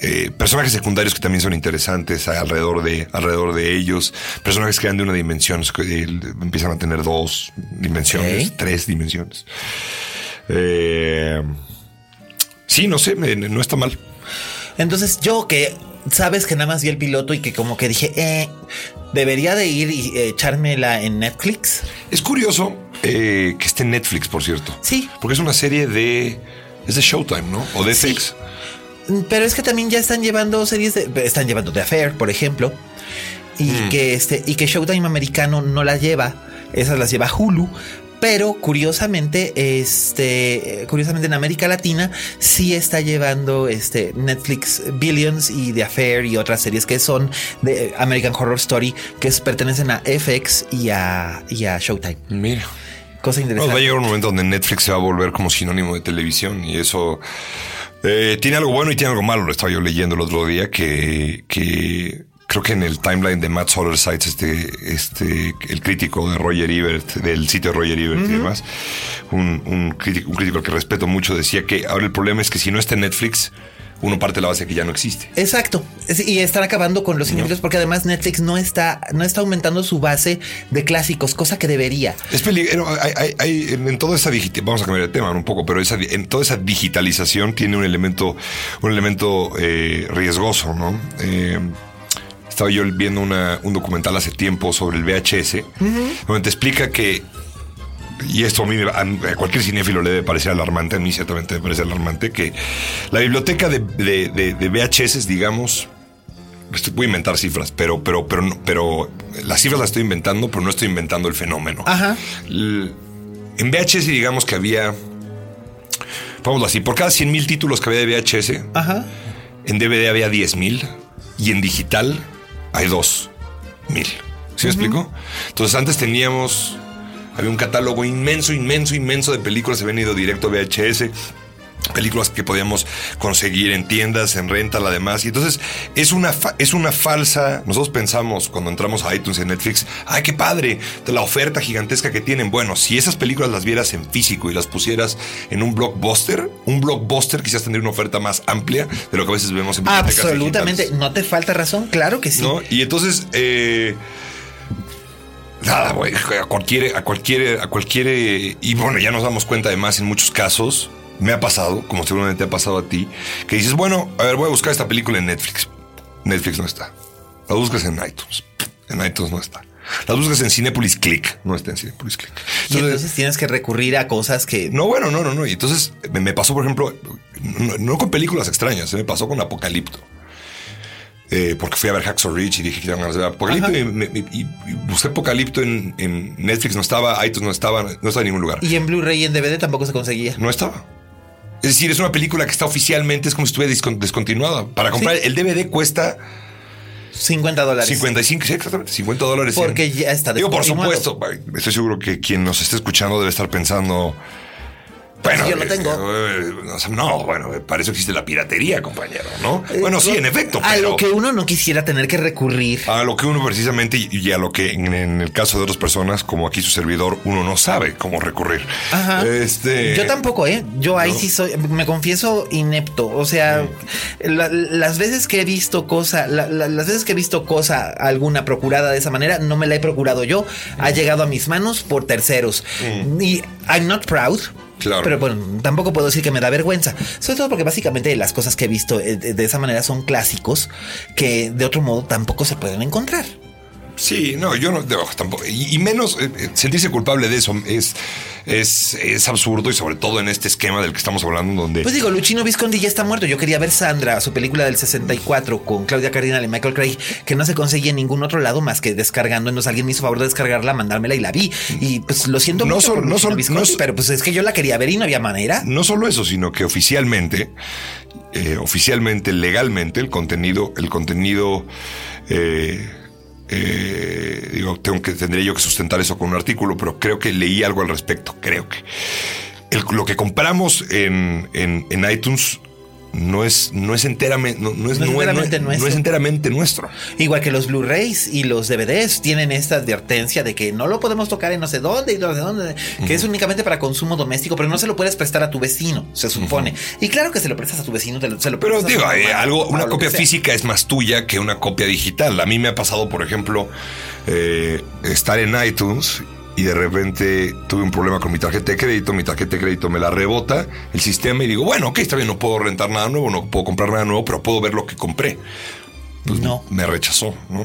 eh, personajes secundarios que también son interesantes alrededor de, alrededor de ellos, personajes que dan de una dimensión, que empiezan a tener dos dimensiones, tres dimensiones. Eh, sí, no sé, no está mal. Entonces yo que sabes que nada más vi el piloto y que como que dije, eh, debería de ir y eh, echármela en Netflix. Es curioso eh, que esté en Netflix, por cierto. Sí. Porque es una serie de... Es de Showtime, ¿no? O de FX. Pero es que también ya están llevando series de... Están llevando The Affair, por ejemplo. Y mm. que este... Y que Showtime americano no la lleva. Esas las lleva Hulu Pero curiosamente, este, curiosamente en América Latina sí está llevando este Netflix Billions y The Affair y otras series que son de American Horror Story que pertenecen a FX y a, y a Showtime. Mira. Cosa interesante. va a llegar un momento donde Netflix se va a volver como sinónimo de televisión y eso eh, tiene algo bueno y tiene algo malo. Lo estaba yo leyendo el otro día que, que creo que en el timeline de Matt Solar Sites, este, este, el crítico de Roger Ebert, del sitio de Roger Ebert y demás, un, un, crítico, un crítico que respeto mucho, decía que ahora el problema es que si no está en Netflix, uno parte de la base que ya no existe. Exacto. Y están acabando con los cinéfilos porque además Netflix no está, no está aumentando su base de clásicos, cosa que debería. Es peligroso. Hay, hay, en toda esa digital, vamos a cambiar de tema un poco, pero esa, en toda esa digitalización tiene un elemento, un elemento eh, riesgoso, ¿no? Eh, estaba yo viendo una, un documental hace tiempo sobre el VHS, donde te explica que y esto a mí, a cualquier cinéfilo le debe parecer alarmante, a mí ciertamente me parece alarmante, que la biblioteca de, de, VHS, digamos, voy a inventar cifras, pero, pero, pero, pero las cifras las estoy inventando, pero no estoy inventando el fenómeno. Ajá. En VHS, digamos que había, vamos así, por cada 100 mil títulos que había de VHS, Ajá. en DVD había 10 mil y en digital hay 2 mil. ¿Sí me explico? Entonces antes teníamos había un catálogo inmenso, inmenso, inmenso de películas. Se habían ido directo a VHS películas que podíamos conseguir en tiendas, en renta, además. Y entonces es una, es una falsa. Nosotros pensamos cuando entramos a iTunes y Netflix, ¡ay, qué padre! La oferta gigantesca que tienen. Bueno, si esas películas las vieras en físico y las pusieras en un blockbuster, un blockbuster quizás tendría una oferta más amplia de lo que a veces vemos en Absolutamente, no te falta razón, claro que sí. Y entonces, eh, Nada, güey, a cualquier, a cualquier, a cualquier, y bueno, ya nos damos cuenta además en muchos casos, me ha pasado, como seguramente ha pasado a ti, que dices, bueno, a ver, voy a buscar esta película en Netflix. Netflix no está. La buscas en iTunes. En iTunes no está. La buscas en Cinepolis Click. No está en Cinepolis Click. Entonces, tienes que recurrir a cosas que. No, bueno, no, no, no. Y entonces me, pasó, por ejemplo, no, con películas extrañas, me pasó con Apocalipto. Eh, porque fui a ver Hacksaw Ridge y dije que ganas de ver Apocalipto y, busqué Apocalipto en, Netflix, no estaba, iTunes no estaba, no estaba en ningún lugar. Y en Blu-ray y en DVD tampoco se conseguía. No estaba. Es decir, es una película que está oficialmente, es como si estuviera descontinuada. Para comprar el DVD cuesta 50 dólares. 55, sí, exactamente. 50 dólares. Porque ya está Digo, por supuesto, estoy seguro que quien nos esté escuchando debe estar pensando, bueno, yo lo tengo. Eh, no, bueno, para eso existe la piratería, compañero, ¿no? Eh, bueno, sí, en efecto. A lo que uno no quisiera tener que recurrir. A lo que uno precisamente y a lo que en, el caso de otras personas, como aquí su servidor, uno no sabe cómo recurrir. Ajá. Este... Yo tampoco, ¿eh? Yo ahí sí soy, me confieso inepto. O sea, las veces que he visto cosa, las veces que he visto cosa alguna procurada de esa manera, no me la he procurado yo. Ha llegado a mis manos por terceros. Y I'm not proud pero bueno, tampoco puedo decir que me da vergüenza. Sobre todo porque básicamente las cosas que he visto eh, de esa manera son clásicos que de otro modo tampoco se pueden encontrar. Sí, no, yo no, tampoco. Y, menos eh, eh, sentirse culpable de eso es, es, es, absurdo y sobre todo en este esquema del que estamos hablando donde... Pues digo, Luchino Visconti ya está muerto. Yo quería ver Sandra, su película del 64 con Claudia Cardinal y Michael Craig, que no se conseguía en ningún otro lado más que descargando. Entonces alguien me hizo favor de descargarla, mandármela y la vi. Y pues lo siento no mucho solo, no solo, pero pues es que yo la quería ver y no había manera. No solo eso, sino que oficialmente, eh, oficialmente, legalmente, el contenido, el contenido... Eh, eh, digo, tengo que, tendría yo que sustentar eso con un artículo, pero creo que leí algo al respecto. Creo que lo que compramos en, en, en iTunes no es, no es enteramente, no, es, enteramente nuestro. no, es enteramente nuestro. Igual que los Blu-rays y los DVDs tienen esta advertencia de que no lo podemos tocar en no sé dónde y no sé dónde, que es únicamente para consumo doméstico, pero no se lo puedes prestar a tu vecino, se supone. Y claro que se lo prestas a tu vecino, se lo Pero digo, algo, una copia física es más tuya que una copia digital. A mí me ha pasado, por ejemplo, eh, estar en iTunes y de repente tuve un problema con mi tarjeta de crédito, mi tarjeta de crédito me la rebota el sistema y digo, bueno, ok, está bien, no puedo rentar nada nuevo, no puedo comprar nada nuevo, pero puedo ver lo que compré. Pues no. Me rechazó, ¿no?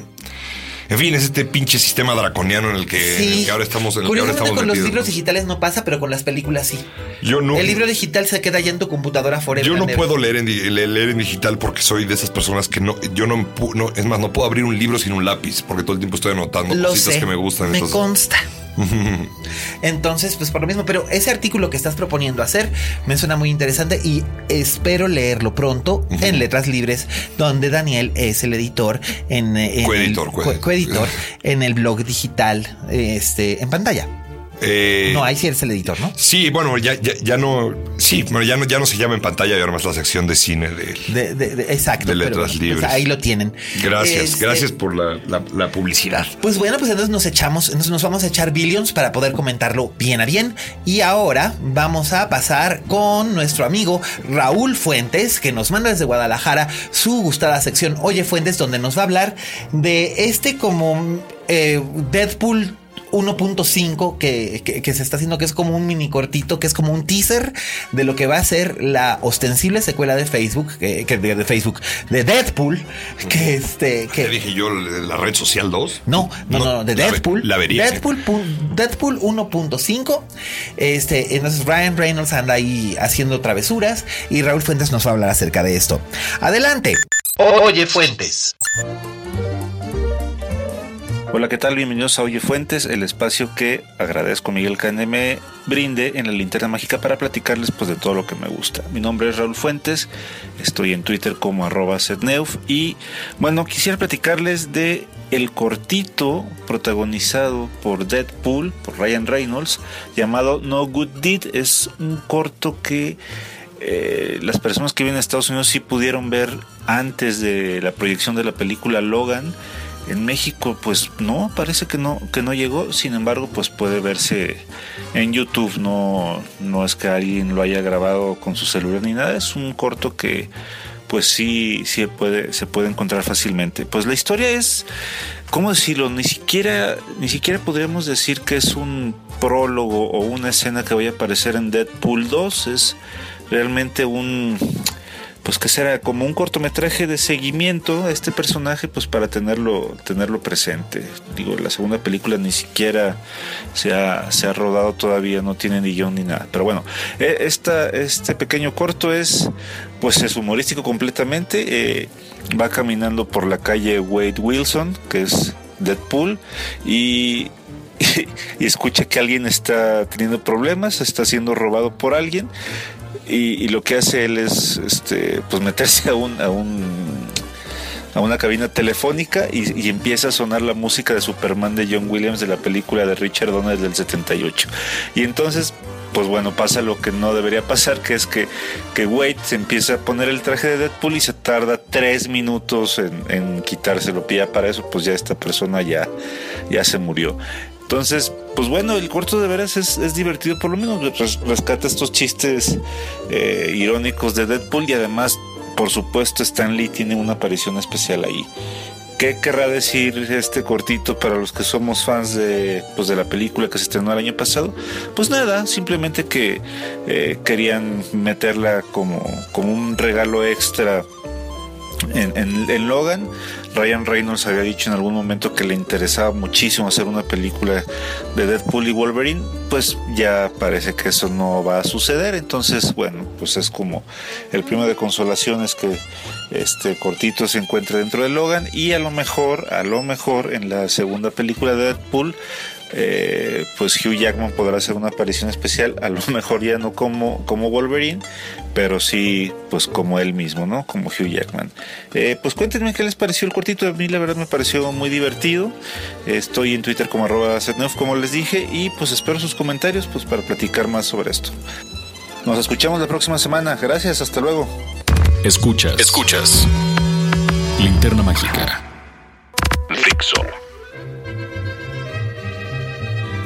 En fin, es este pinche sistema draconiano en el que, ahora estamos en el que ahora estamos con los libros digitales no pasa, pero con las películas sí. Yo no. El libro digital se queda ya en tu computadora forever. Yo no puedo leer en, leer en digital porque soy de esas personas que no, yo no, no, es más, no puedo abrir un libro sin un lápiz porque todo el tiempo estoy anotando cositas que me gustan. Me consta. Entonces, pues por lo mismo, pero ese artículo que estás proponiendo hacer me suena muy interesante y espero leerlo pronto en Letras Libres, donde Daniel es el editor en, en Coeditor, el, coeditor. coeditor en el blog digital este en pantalla. Eh, No, ahí sí eres el editor, ¿no? Sí, bueno, ya, ya, ya no. Sí, bueno, ya no, ya no se llama en pantalla y ahora más la sección de cine de. De, de- de- exacto. De Letras bueno, Libres. pues ahí lo tienen. Gracias, Este, gracias por la, la- la publicidad. Pues bueno, pues entonces nos echamos, entonces nos vamos a echar Billions para poder comentarlo bien a bien. Y ahora vamos a pasar con nuestro amigo Raúl Fuentes, que nos manda desde Guadalajara su gustada sección Oye Fuentes, donde nos va a hablar de este como eh, Deadpool 1.5 que, que- que se está haciendo, que es como un mini cortito, que es como un teaser de lo que va a ser la ostensible secuela de Facebook, que, que de, de Facebook, de Deadpool, que este, ¿Qué que dije yo? ¿La red social 2? no, no, no, no, de la ve- Deadpool. La vería. Deadpool, Deadpool 1.5. Este, entonces Ryan Reynolds anda ahí haciendo travesuras y Raúl Fuentes nos va a hablar acerca de esto. Adelante. Oye Fuentes. Hola, ¿qué tal? Bienvenidos a Oye Fuentes, el espacio que agradezco a Miguel Cane me brinde en la linterna mágica para platicarles pues de todo lo que me gusta. Mi nombre es Raúl Fuentes, estoy en Twitter como arroba setneuf y bueno, quisiera platicarles de el cortito protagonizado por Deadpool, por Ryan Reynolds, llamado No Good Deed. Es un corto que eh, las personas que viven en Estados Unidos sí pudieron ver antes de la proyección de la película Logan. En México, pues no, parece que no, que no llegó. Sin embargo, pues puede verse en YouTube. No, no es que alguien lo haya grabado con su celular ni nada. Es un corto que, pues sí, sí puede, se puede encontrar fácilmente. Pues la historia es, ¿cómo decirlo? Ni siquiera, ni siquiera podríamos decir que es un prólogo o una escena que vaya a aparecer en Deadpool 2. Es realmente un pues que será como un cortometraje de seguimiento a este personaje pues para tenerlo tenerlo presente. Digo la segunda película ni siquiera se ha, se ha rodado todavía no tiene ni guion ni nada. Pero bueno eh, esta, este pequeño corto es pues es humorístico completamente eh, va caminando por la calle Wade Wilson que es Deadpool y escucha que alguien está teniendo problemas, está siendo robado por alguien y, y lo que hace él es este pues meterse a un a un a una cabina telefónica y, y empieza a sonar la música de Superman de John Williams de la película de Richard Donner del 78 y entonces pues bueno, pasa lo que no debería pasar, que es que, que Wade se empieza a poner el traje de Deadpool y se tarda tres minutos en, en quitárselo. Y ya para eso, pues ya esta persona ya, ya se murió. Entonces, pues bueno, el corto de veras es, es divertido, por lo menos res- rescata estos chistes eh, irónicos de Deadpool y además, por supuesto, Stan Lee tiene una aparición especial ahí. ¿Qué querrá decir este cortito para los que somos fans de, pues, de la película que se estrenó el año pasado? Pues nada, simplemente que eh, querían meterla como, como un regalo extra en, Logan. Ryan Reynolds había dicho en algún momento que le interesaba muchísimo hacer una película de Deadpool y Wolverine. Pues ya parece que eso no va a suceder. Entonces, bueno, pues es como el premio de consolación es que este cortito se encuentre dentro de Logan. Y a lo mejor, a lo mejor en la segunda película de Deadpool eh, pues Hugh Jackman podrá hacer una aparición especial, a lo mejor ya no como, como Wolverine, pero sí pues como él mismo, ¿no? Como Hugh Jackman. Eh, pues cuéntenme qué les pareció el cortito, a mí la verdad me pareció muy divertido. Estoy en Twitter como arroba setneuf, como les dije, y pues espero sus comentarios pues para platicar más sobre esto. Nos escuchamos la próxima semana, gracias, hasta luego. Escuchas. Escuchas. Linterna mágica. Dixo.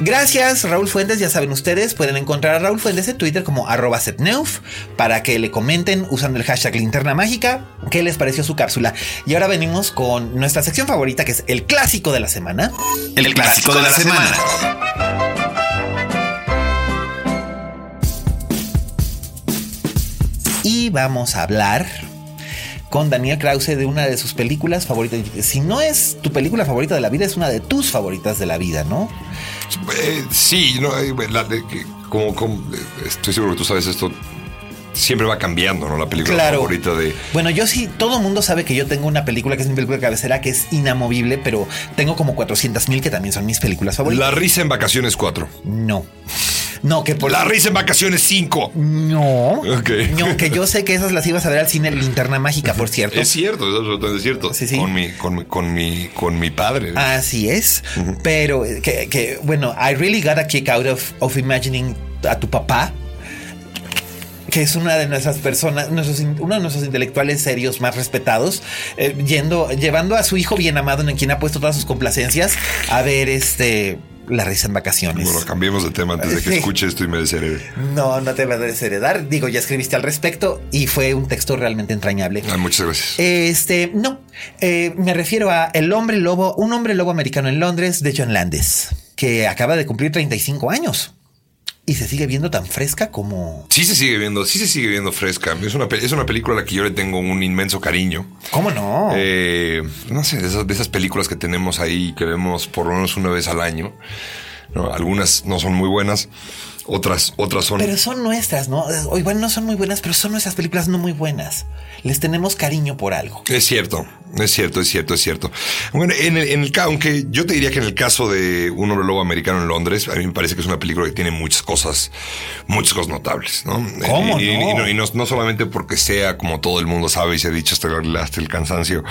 Gracias, Raúl Fuentes. Ya saben ustedes, pueden encontrar a Raúl Fuentes en Twitter como arroba setneuf para que le comenten usando el hashtag linterna mágica qué les pareció su cápsula. Y ahora venimos con nuestra sección favorita, que es el clásico de la semana. El clásico de la semana. Y vamos a hablar con Daniel Krause de una de sus películas favoritas. Si no es tu película favorita de la vida, es una de tus favoritas de la vida, ¿no? Eh, sí, no, eh, la- de como, como, eh, estoy seguro que tú sabes esto. siempre va cambiando, ¿no? La película Claro. favorita de. Bueno, yo sí, todo mundo sabe que yo tengo una película que es mi película de cabecera que es inamovible, pero tengo como 400 mil que también son mis películas favoritas. La risa en vacaciones 4. No. No, que por La risa en vacaciones 5. No. Ok. No, que yo sé que esas las ibas a ver al cine Linterna Mágica, por cierto. Es cierto, es absolutamente cierto. Sí, sí. Con mi, con mi, con mi, con mi padre. Así es. Pero eh, que, que, bueno, I really got a kick out of, of imagining a tu papá. Que es una de nuestras personas, nuestros, uno de nuestros intelectuales serios más respetados, eh, yendo, llevando a su hijo bien amado, en quien ha puesto todas sus complacencias, a ver este la risa en vacaciones. Bueno, cambiemos de tema antes de que escuche esto y me desherede. No, no te va a desheredar. Digo, ya escribiste al respecto y fue un texto realmente entrañable. Ay, muchas gracias. Este, no, eh, me refiero a El hombre lobo, un hombre lobo americano en Londres de John Landis, que acaba de cumplir 35 años y se sigue viendo tan fresca como... Sí se sigue viendo, sí se sigue viendo fresca. Es una, es una película a la que yo le tengo un inmenso cariño. ¿Cómo no? Eh, no sé, de esas, de esas películas que tenemos ahí que vemos por lo menos una vez al año. ¿no? Algunas no son muy buenas, otras, otras son. pero son nuestras, ¿no? O igual no son muy buenas, pero son nuestras películas no muy buenas. Les tenemos cariño por algo. Es cierto, es cierto, es cierto, es cierto. Bueno, en el, en el aunque yo te diría que en el caso de Un hombre lobo americano en Londres, a mí me parece que es una película que tiene muchas cosas, muchas cosas notables, ¿no? ¿Cómo y, y- no? y no, y no- no solamente porque sea, como todo el mundo sabe y se ha dicho hasta, el- hasta el cansancio,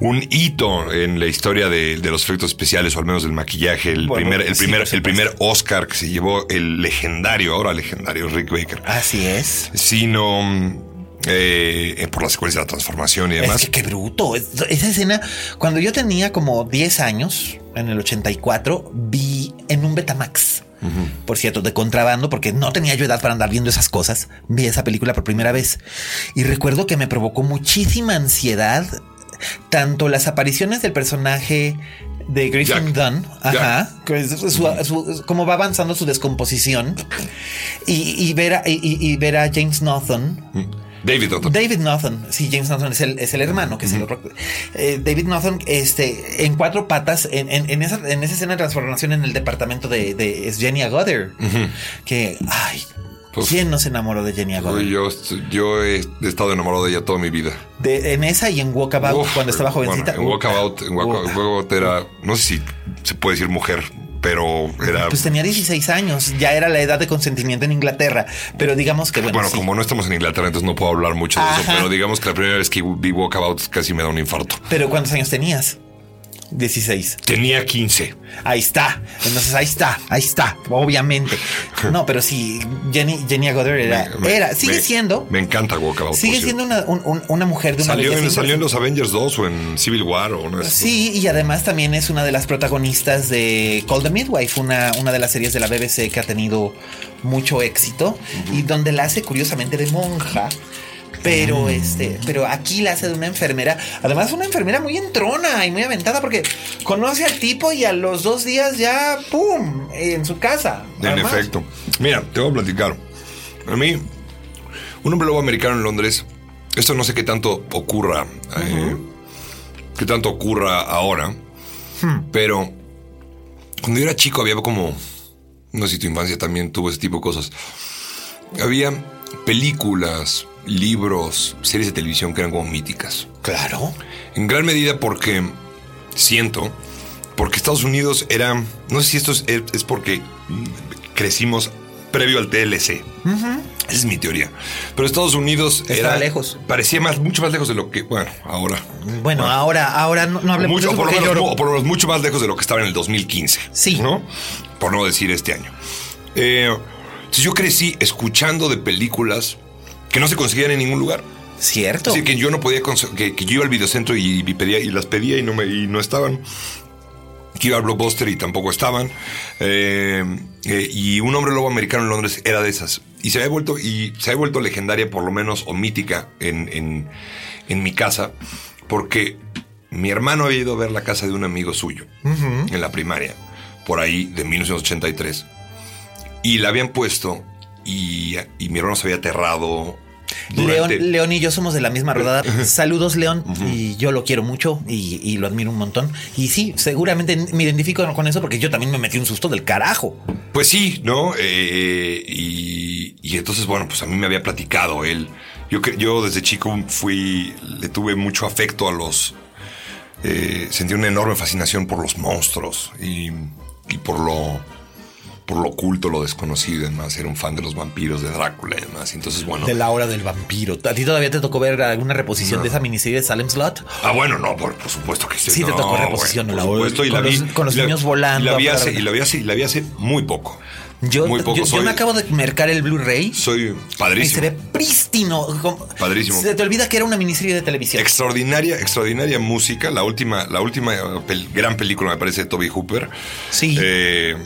un hito en la historia de, de los efectos especiales, o al menos del maquillaje, el Bueno, primer, el sí, primer, el primer Oscar que se llevó el legendario, ahora legendario Rick Baker, Así es. sino mm, eh, por la secuencia de la transformación y demás. Es que qué bruto. Es- Esa escena, cuando yo tenía como 10 años, en el 84, vi en un Betamax. Por cierto, de contrabando, porque no tenía yo edad para andar viendo esas cosas. Vi esa película por primera vez. Y recuerdo que me provocó muchísima ansiedad, tanto las apariciones del personaje de Griffin. Dunn, ajá, que es su- su- cómo va avanzando su descomposición, y, y ver, a, y- y- y ver a James Norton. David Norton. David Norton, sí, James Norton es el, es el hermano, que es el otro. Eh, David Norton, este, en cuatro patas, en, en- en esa, en esa escena de transformación en el departamento de, de es Jenny Agoder, que, ay, Pues- ¿quién no se enamoró de Jenny Agoder? Uy, yo, yo he estado enamorado de ella toda mi vida. De- en esa y en Walkabout, Uf, cuando estaba bueno, jovencita. en Walkabout, en. Walkabout era, no sé si se puede decir mujer, pero era. Pues tenía 16 años, ya era la edad de consentimiento en Inglaterra, pero digamos que bueno, bueno, sí. como no estamos en Inglaterra, entonces no puedo hablar mucho de eso, pero digamos que la primera vez que vi Walkabout casi me da un infarto. Pero ¿cuántos años tenías? 16. Tenía 15. Ahí está. Entonces ahí está, ahí está, obviamente. No, pero sí, Jenny, Jenny Agoder era, Me- me- era, sigue me- siendo, Me encanta Walkabout. sigue siendo una, un- un- una mujer de una Salió en, salió en los Avengers 2 o en Civil War o no Sí, y además también es una de las protagonistas de Call the Midwife, una, una de las series de la BBC que ha tenido mucho éxito y donde la hace curiosamente de monja. Pero este, pero aquí la hace de una enfermera. Además, una enfermera muy entrona y muy aventada porque conoce al tipo y a los dos días ya ¡pum! en su casa. En efecto. Mira, te voy a platicar. A mí, un hombre lobo americano en Londres, esto no sé qué tanto ocurra, eh, qué tanto ocurra ahora, pero cuando yo era chico había como, no sé si tu infancia también tuvo ese tipo de cosas, había películas, libros, series de televisión que eran como míticas. Claro. En gran medida porque siento, porque Estados Unidos era, no sé si esto es, es porque crecimos previo al TLC. Esa es mi teoría. Pero Estados Unidos Estaba era lejos. Parecía más, mucho más lejos de lo que, bueno, ahora. Bueno, ahora, ahora no, no hablemos Mucho, de eso por, lo menos, por lo menos mucho más lejos de lo que estaba en el 2015. Sí. ¿No? Por no decir este año. Eh, entonces yo crecí escuchando de películas que no se conseguían en ningún lugar. Cierto. Es decir, que yo no podía que, que yo iba al videocentro y, y pedía y las pedía y no me y no estaban. Que iba al blockbuster y tampoco estaban. Eh, eh, y un hombre lobo americano en Londres era de esas. Y se había vuelto, y se había vuelto legendaria, por lo menos, o mítica en, en, en mi casa, porque mi hermano había ido a ver la casa de un amigo suyo en la primaria, por ahí de 1983. Y la habían puesto y, y mi hermano se había aterrado durante- León, León y yo somos de la misma rodada. Saludos, León. Y yo lo quiero mucho y, y lo admiro un montón. Y sí, seguramente me identifico con eso porque yo también me metí un susto del carajo. Pues sí, ¿no? Eh, y, y entonces, bueno, pues a mí me había platicado él. Yo, que- yo desde chico fui, le tuve mucho afecto a los... eh, sentí una enorme fascinación por los monstruos y, y por lo por lo oculto, lo desconocido y demás. Era un fan de los vampiros, de Drácula y demás. Entonces, bueno. De la hora del vampiro. ¿A ti todavía te tocó ver alguna reposición de esa miniserie de Salem Slot? Ah, bueno, no, por, por supuesto que sí. Sí, te tocó reposición, bueno, la por hora- supuesto. Y con la vi, los- con los la- niños volando Y la vi hace, y la vi hace, y la vi hace muy poco. Yo, muy poco. yo, me acabo de mercar el Blu-ray. Soy Y se padrísimo. ve prístino. Padrísimo. Se te olvida que era una miniserie de televisión. Extraordinaria, extraordinaria música. La última, la última pel- gran película me parece de Toby Hooper. Sí. Eh,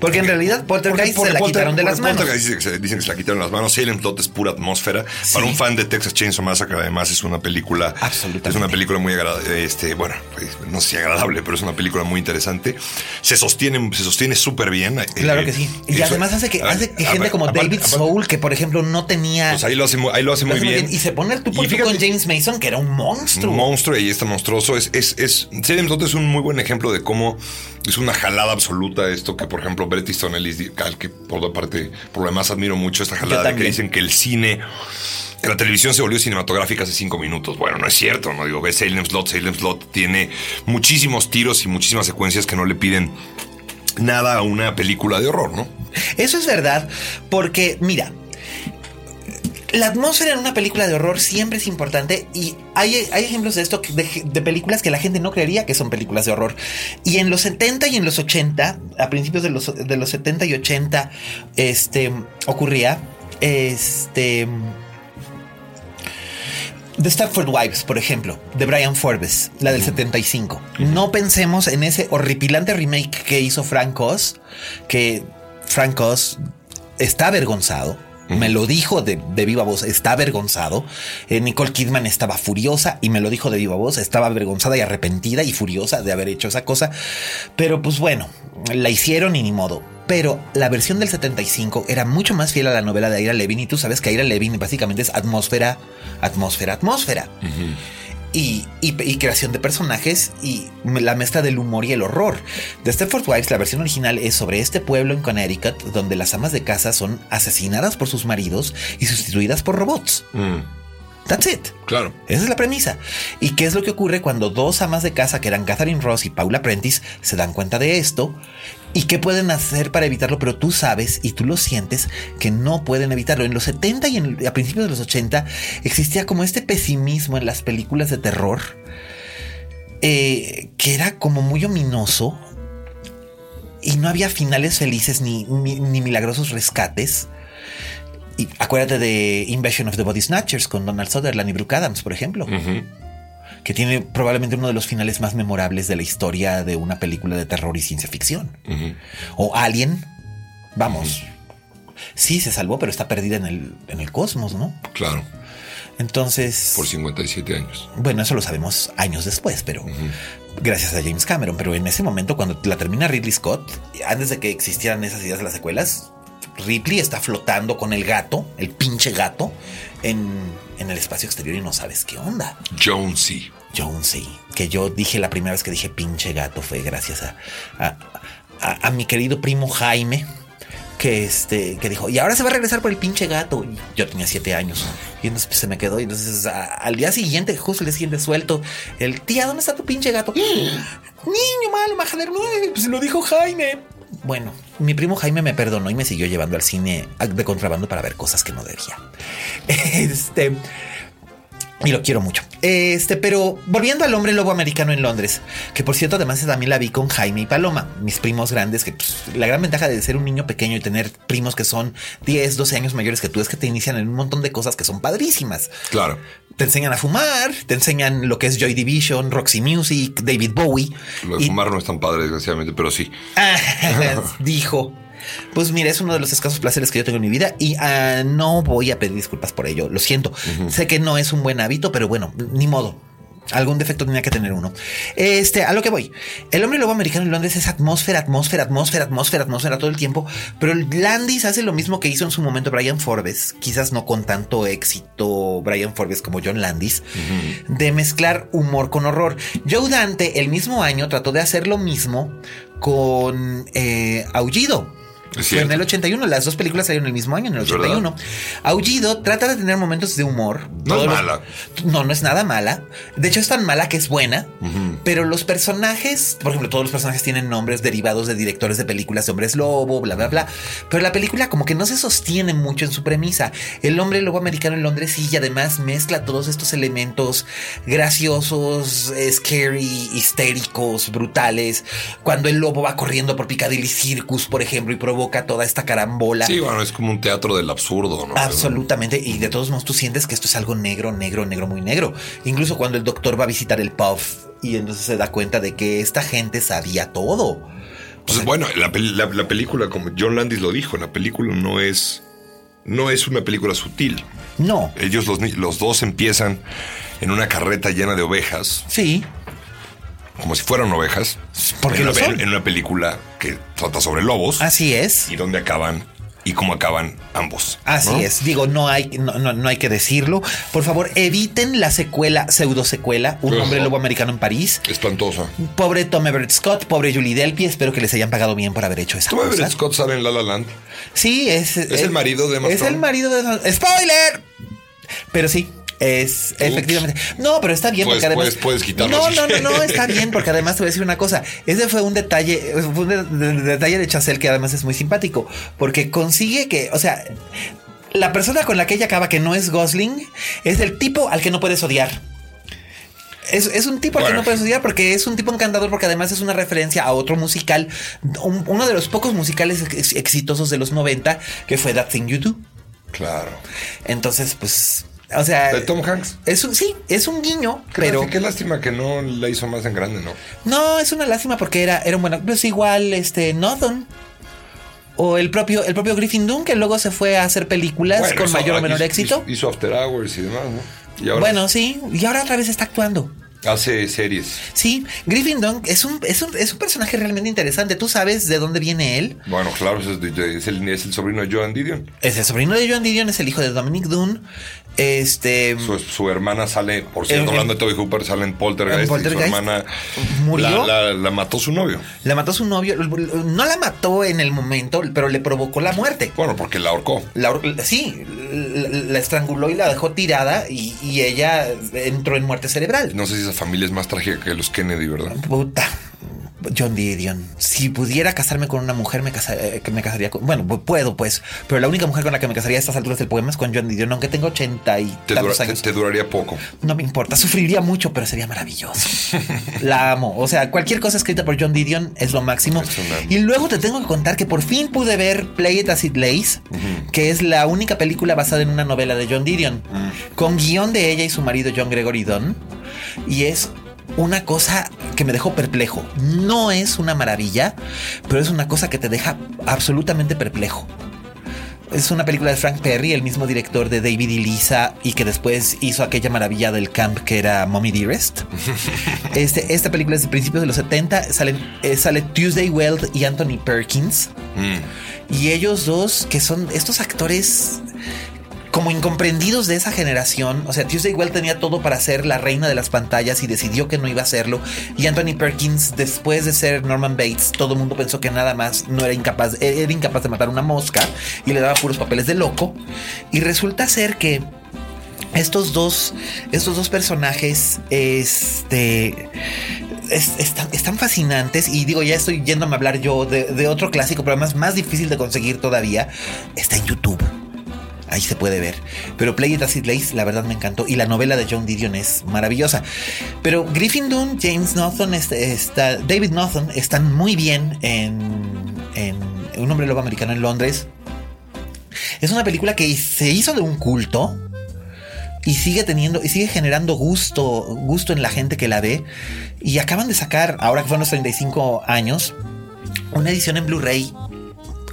Porque en realidad Poltergeist se la Polter- quitaron de las manos. Poltergeist Dicen que, se, dicen que se la quitaron las manos. Salem Plot es pura atmósfera. Sí. Para un fan de Texas Chainsaw Massacre, además, es una película. Absolutamente. Es una película muy agradable. Este, bueno, pues, no sé si agradable, pero es una película muy interesante. Se sostiene, se sostiene súper bien. Claro Eh, que sí. Y eso- además hace que, hace que gente como David Soul, que por ejemplo no tenía. Pues ahí lo hace, muy- ahí lo hace lo muy hace muy bien. Y se pone el fíjate- con James Mason, que era un monstruo. Un monstruo y está monstruoso. Es, es, es, Salem Slot es un muy buen ejemplo de cómo es una jalada absoluta esto que, por ejemplo, Ellis, di- al que por la parte, por lo demás admiro mucho esta jalada de que dicen que el cine, que la televisión se volvió cinematográfica hace cinco minutos. Bueno, no es cierto, no digo, ves Salem Slot, Salem Slot tiene muchísimos tiros y muchísimas secuencias que no le piden nada a una película de horror, ¿no? Eso es verdad, porque mira, la atmósfera en una película de horror siempre es importante y hay, hay ejemplos de esto, de, de películas que la gente no creería que son películas de horror. Y en los 70 y en los 80, a principios de los, de los 70 y 80, este, ocurría, este... The Stepford Wives, por ejemplo, de Brian Forbes, la del 75. No pensemos en ese horripilante remake que hizo Frank Oz, que Frank Oz está avergonzado. Me lo dijo de, de viva voz, está avergonzado. Eh, Nicole Kidman estaba furiosa y me lo dijo de viva voz, estaba avergonzada y arrepentida y furiosa de haber hecho esa cosa. Pero pues bueno, la hicieron y ni modo. Pero la versión del 75 era mucho más fiel a la novela de Ira Levin y tú sabes que Ira Levin básicamente es atmósfera, atmósfera, atmósfera. Y, y- creación de personajes y la mezcla del humor y el horror. De Stepford Wives, la versión original es sobre este pueblo en Connecticut donde las amas de casa son asesinadas por sus maridos y sustituidas por robots. That's it. Claro. Esa es la premisa. ¿Y qué es lo que ocurre cuando dos amas de casa, que eran Catherine Ross y Paula Prentice, se dan cuenta de esto? ¿Y qué pueden hacer para evitarlo? Pero tú sabes y tú lo sientes que no pueden evitarlo. En los 70 y en- a principios de los 80 existía como este pesimismo en las películas de terror eh, que era como muy ominoso y no había finales felices ni, ni- ni milagrosos rescates. Y acuérdate de Invasion of the Body Snatchers con Donald Sutherland y Brooke Adams, por ejemplo, que tiene probablemente uno de los finales más memorables de la historia de una película de terror y ciencia ficción. O Alien, vamos, sí se salvó, pero está perdida en el, en el cosmos, ¿no? Claro. Entonces, Por 57 años. bueno, eso lo sabemos años después, pero gracias a James Cameron. Pero en ese momento, cuando la termina Ridley Scott, antes de que existieran esas ideas de las secuelas, Ripley está flotando con el gato, el pinche gato, en, en el espacio exterior y no sabes qué onda. Jonesy. Jonesy, que yo dije la primera vez que dije pinche gato fue gracias a, a, a- a mi querido primo Jaime, que este, que dijo, y ahora se va a regresar por el pinche gato. Y yo tenía siete años. Y entonces pues, se me quedó. Y entonces a- al día siguiente, justo el día siguiente suelto, el tía, ¿dónde está tu pinche gato? Niño malo, majadero, pues lo dijo Jaime. Bueno, mi primo Jaime me perdonó y me siguió llevando al cine de contrabando para ver cosas que no debía. Este. Y lo quiero mucho. Este, pero volviendo al hombre lobo americano en Londres, que por cierto, además también la vi con Jaime y Paloma, mis primos grandes, que pues, la gran ventaja de ser un niño pequeño y tener primos que son 10, 12 años mayores que tú es que te inician en un montón de cosas que son padrísimas. Claro. Te enseñan a fumar, te enseñan lo que es Joy Division, Roxy Music, David Bowie. Lo de Y- fumar no es tan padre, desgraciadamente, pero sí. Dijo. Pues mira, es uno de los escasos placeres que yo tengo en mi vida y ah, no voy a pedir disculpas por ello. Lo siento. Sé que no es un buen hábito, pero bueno, ni modo. Algún defecto tenía que tener uno. Este, a lo que voy. El hombre lobo americano en Londres es atmósfera, atmósfera, atmósfera, atmósfera, atmósfera todo el tiempo. Pero Landis hace lo mismo que hizo en su momento Brian Forbes. Quizás no con tanto éxito Brian Forbes como John Landis. De mezclar humor con horror. Joe Dante el mismo año trató de hacer lo mismo con eh, Aullido. Fue en el 81, las dos películas salieron el mismo año, en el 81. Aullido trata de tener momentos de humor. No es mala. No, no es nada mala. De hecho, es tan mala que es buena. Pero los personajes, por ejemplo, todos los personajes tienen nombres derivados de directores de películas de hombres lobo, bla, bla, bla. Pero la película como que no se sostiene mucho en su premisa. El hombre lobo americano en Londres sí, y además mezcla todos estos elementos graciosos, scary, histéricos, brutales. Cuando el lobo va corriendo por Piccadilly Circus, por ejemplo, y provoca toda esta carambola. Sí, bueno, es como un teatro del absurdo, ¿no? Absolutamente. Y de todos modos tú sientes que esto es algo negro, negro, negro, muy negro. Incluso cuando el doctor va a visitar el puff y entonces se da cuenta de que esta gente sabía todo. Pues bueno, la, película, como John Landis lo dijo, la película no es, no es una película sutil. No. Ellos los, los dos empiezan en una carreta llena de ovejas. Sí como si fueran ovejas. Porque en, lo una, son. en una película que trata sobre lobos. Así es. Y dónde acaban y cómo acaban ambos. Así ¿no? es. Digo, no hay, no, no, no hay que decirlo. Por favor, eviten la secuela, pseudo secuela, Un hombre lobo americano en París. Espantosa. Pobre Tom Everett Scott, pobre Julie Delpy. Espero que les hayan pagado bien por haber hecho esa Tom cosa. Everett Scott sale en La La Land. Sí, es. Es el marido de Emma Es Stone. el marido de. ¡Spoiler! Pero sí. Es efectivamente. No, pero está bien Puedes- porque además. puedes- puedes quitarlo No, no, no, no, está bien porque además te voy a decir una cosa. Ese fue un detalle, fue un de- de- detalle de Chazelle que además es muy simpático porque consigue que, o sea, la persona con la que ella acaba que no es Gosling es el tipo al que no puedes odiar. Es, es un tipo al que no puedes odiar porque es un tipo encantador porque además es una referencia a otro musical, un- uno de los pocos musicales ex- exitosos de los 90 que fue That Thing You Do. Claro. Entonces, pues, o sea, De Tom Hanks. es un, sí, es un guiño, Qué pero lástima- Qué lástima que no la hizo más en grande, ¿no? no es una lástima porque era, era un buen, pues igual este o el propio, el propio Griffin Dunn que luego se fue a hacer películas Bueno, con mayor o menor hizo- éxito. Hizo, hizo After Hours y demás, ¿no? Y ahora Bueno, sí, y ahora otra vez está actuando. hace series. Sí, Griffin Dunn es un, es un, es un personaje realmente interesante. ¿Tú sabes de dónde viene él? Bueno, claro, es, de- es el, es el sobrino de Joan Didion. Es el sobrino de Joan Didion, es el hijo de Dominic Dunn. Este Su, su hermana sale, por cierto, hablando de Toby Hooper, sale en Poltergeist. Y su hermana ¿Murió? La, la- la mató su novio. la mató su novio. No la mató en el momento, pero le provocó la muerte. Bueno, porque la ahorcó. La, sí, la, la estranguló y la dejó tirada y, y ella entró en muerte cerebral. No sé si esa familia es más trágica que los Kennedy, ¿verdad? Puta. John Didion. Si pudiera casarme con una mujer, me, casa- eh, que me casaría con. Bueno, pu- puedo, pues. Pero la única mujer con la que me casaría a estas alturas del poema es con John Didion, aunque tengo ochenta y Te, tantos te- años. te duraría poco. No me importa, sufriría mucho, pero sería maravilloso. La amo. O sea, cualquier cosa escrita por John Didion es lo máximo. Es Y luego te tengo que contar que por fin pude ver Play It As It Lays, que es la única película basada en una novela de John Didion, con guion de ella y su marido John Gregory Dunn. Y es una cosa que me dejó perplejo. No es una maravilla, pero es una cosa que te deja absolutamente perplejo. Es una película de Frank Perry, el mismo director de David y Lisa, y que después hizo aquella maravilla del camp que era Mommy Dearest. Este, esta película es de principios de los 70. Salen, eh, sale Tuesday Weld y Anthony Perkins. Mm. Y ellos dos, que son estos actores como incomprendidos de esa generación. O sea, Tuesday Weld tenía todo para ser la reina de las pantallas y decidió que no iba a hacerlo. Y Anthony Perkins, después de ser Norman Bates, todo el mundo pensó que nada más no era incapaz, era incapaz de matar una mosca y le daba puros papeles de loco. Y resulta ser que estos dos, estos dos personajes, este, es- están, están fascinantes y digo, ya estoy yéndome a hablar yo de, de otro clásico, pero además más difícil de conseguir todavía. Está en YouTube. Ahí se puede ver. Pero Play It As It Lays, la verdad me encantó. Y la novela de John Didion es maravillosa. Pero Griffin Dunn, James Norton, está, David Norton están muy bien en, en Un hombre lobo americano en Londres. Es una película que se hizo de un culto y sigue teniendo y sigue generando gusto, gusto en la gente que la ve. Y acaban de sacar, ahora que fueron los 35 años, una edición en Blu-ray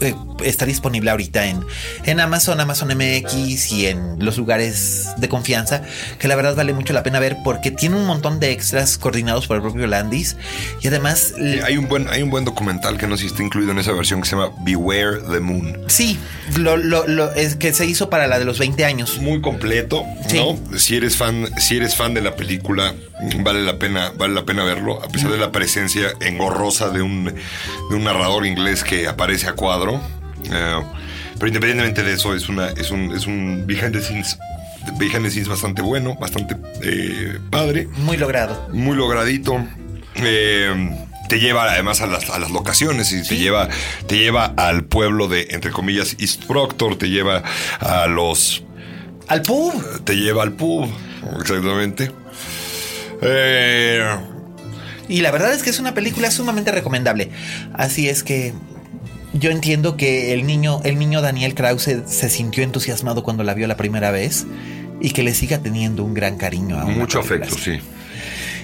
eh, está disponible ahorita en, en Amazon, Amazon MX y en los lugares de confianza, que la verdad vale mucho la pena ver porque tiene un montón de extras coordinados por el propio Landis y además... hay, un buen, hay un buen documental que no sé si está incluido en esa versión que se llama Beware the Moon. Sí, lo, lo, es que se hizo para la de los 20 años. Muy completo, ¿no? Si eres fan, si eres fan de la película, vale la pena, vale la pena verlo, a pesar de la presencia engorrosa de un, de un narrador inglés que aparece a cuadro. Eh, pero independientemente de eso, es, una, es, un, es un behind the scenes behind the scenes bastante bueno, bastante eh, padre. Muy logrado. Muy logradito. Eh, te lleva además a las, a las locaciones y te lleva te lleva al pueblo de entre comillas East Proctor, te lleva a los al pub, te lleva al pub, exactamente. Eh, y la verdad es que es una película sumamente recomendable. Así es que yo entiendo que el niño, el niño Daniel Krause se sintió entusiasmado cuando la vio la primera vez y que le siga teniendo un gran cariño a Mucho afecto, sí.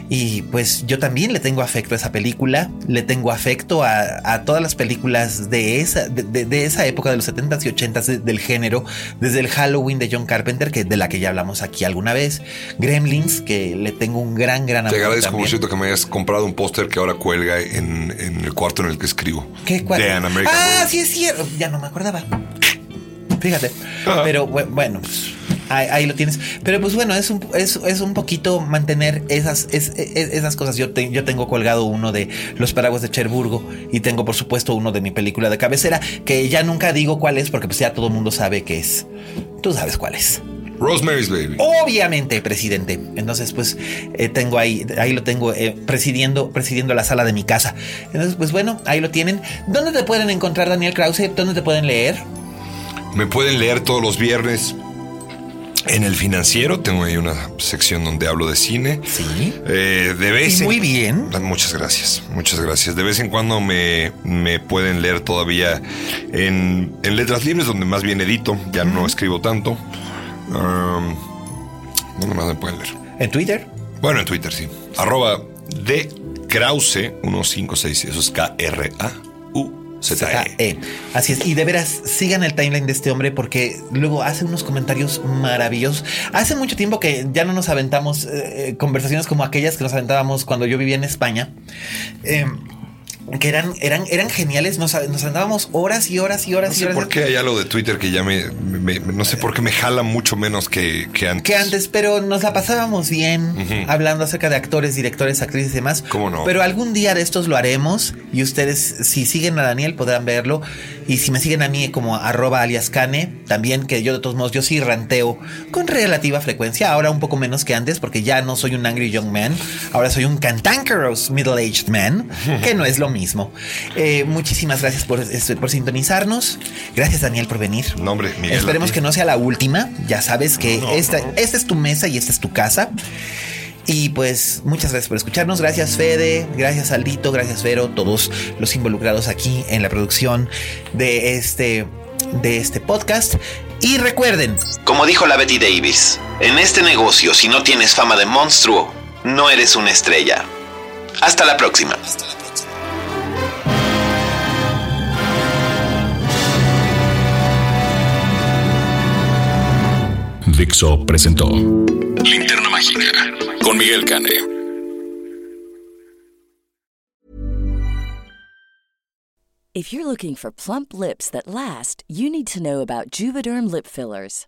Y pues yo también le tengo afecto a esa película, le tengo afecto a, todas las películas de esa, de, esa época de los 70s y 80s del género, desde el Halloween de John Carpenter, que de la que ya hablamos aquí alguna vez, Gremlins, que le tengo un gran, gran amor. Te agradezco, por cierto, que me hayas comprado un póster que ahora cuelga en, el cuarto en el que escribo. ¿Qué cuarto? ah, sí es cierto, ya no me acordaba. Fíjate. Pero bueno, pues, Ahí, lo tienes. Pero pues bueno, es un, es, un poquito mantener esas, esas cosas. Yo, yo tengo colgado uno de Los Paraguas de Cherburgo y tengo por supuesto uno de mi película de cabecera, que ya nunca digo cuál es porque pues ya todo el mundo sabe que es. Tú sabes cuál es. Rosemary's Baby. Obviamente, presidente. Entonces, pues eh, tengo ahí, ahí lo tengo eh, presidiendo, presidiendo la sala de mi casa. Entonces, pues bueno, ahí lo tienen. ¿Dónde te pueden encontrar, Daniel Krause? ¿Dónde te pueden leer? Me pueden leer todos los viernes en el financiero tengo ahí una sección donde hablo de cine. Sí. Eh, de vez muy bien. Muchas gracias, muchas gracias. De vez en cuando me, me pueden leer todavía en, letras libres, donde más bien edito. Ya no escribo tanto. ¿Dónde más me pueden leer? ¿En Twitter? Bueno, en Twitter sí. Arroba de Krause 156. Eso es K-R-A. Así es. Y de veras, sigan el timeline de este hombre porque luego hace unos comentarios maravillosos. Hace mucho tiempo que ya no nos aventamos eh, conversaciones como aquellas que nos aventábamos cuando yo vivía en España. Eh, que eran, eran, eran geniales. Nos, nos andábamos horas y horas y horas no sé y horas. ¿Por qué hay algo de Twitter que ya me, no sé por qué me jala mucho menos que, que antes? Que antes, pero nos la pasábamos bien hablando acerca de actores, directores, actrices y demás. ¿Cómo no? Pero algún día de estos lo haremos y ustedes, si siguen a Daniel, podrán verlo. Y si me siguen a mí como arroba alias Cane, también que yo de todos modos, yo sí ranteo con relativa frecuencia. Ahora un poco menos que antes porque ya no soy un angry young man. Ahora soy un cantankerous middle-aged man, que no es lo mismo mismo. Eh, muchísimas gracias por, por, sintonizarnos. Gracias, Daniel, por venir. Nombre, Esperemos que no sea la última. Ya sabes que esta, esta es tu mesa y esta es tu casa. Y pues muchas gracias por escucharnos. Gracias Fede, gracias Aldito, gracias Vero, todos los involucrados aquí en la producción de este, de este podcast. Y recuerden, como dijo la Betty Davis, en este negocio si no tienes fama de monstruo, no eres una estrella. Hasta la próxima. Dixo presentó Linterna Mágica con Miguel Cane. If you're looking for plump lips that last, you need to know about Juvederm lip fillers.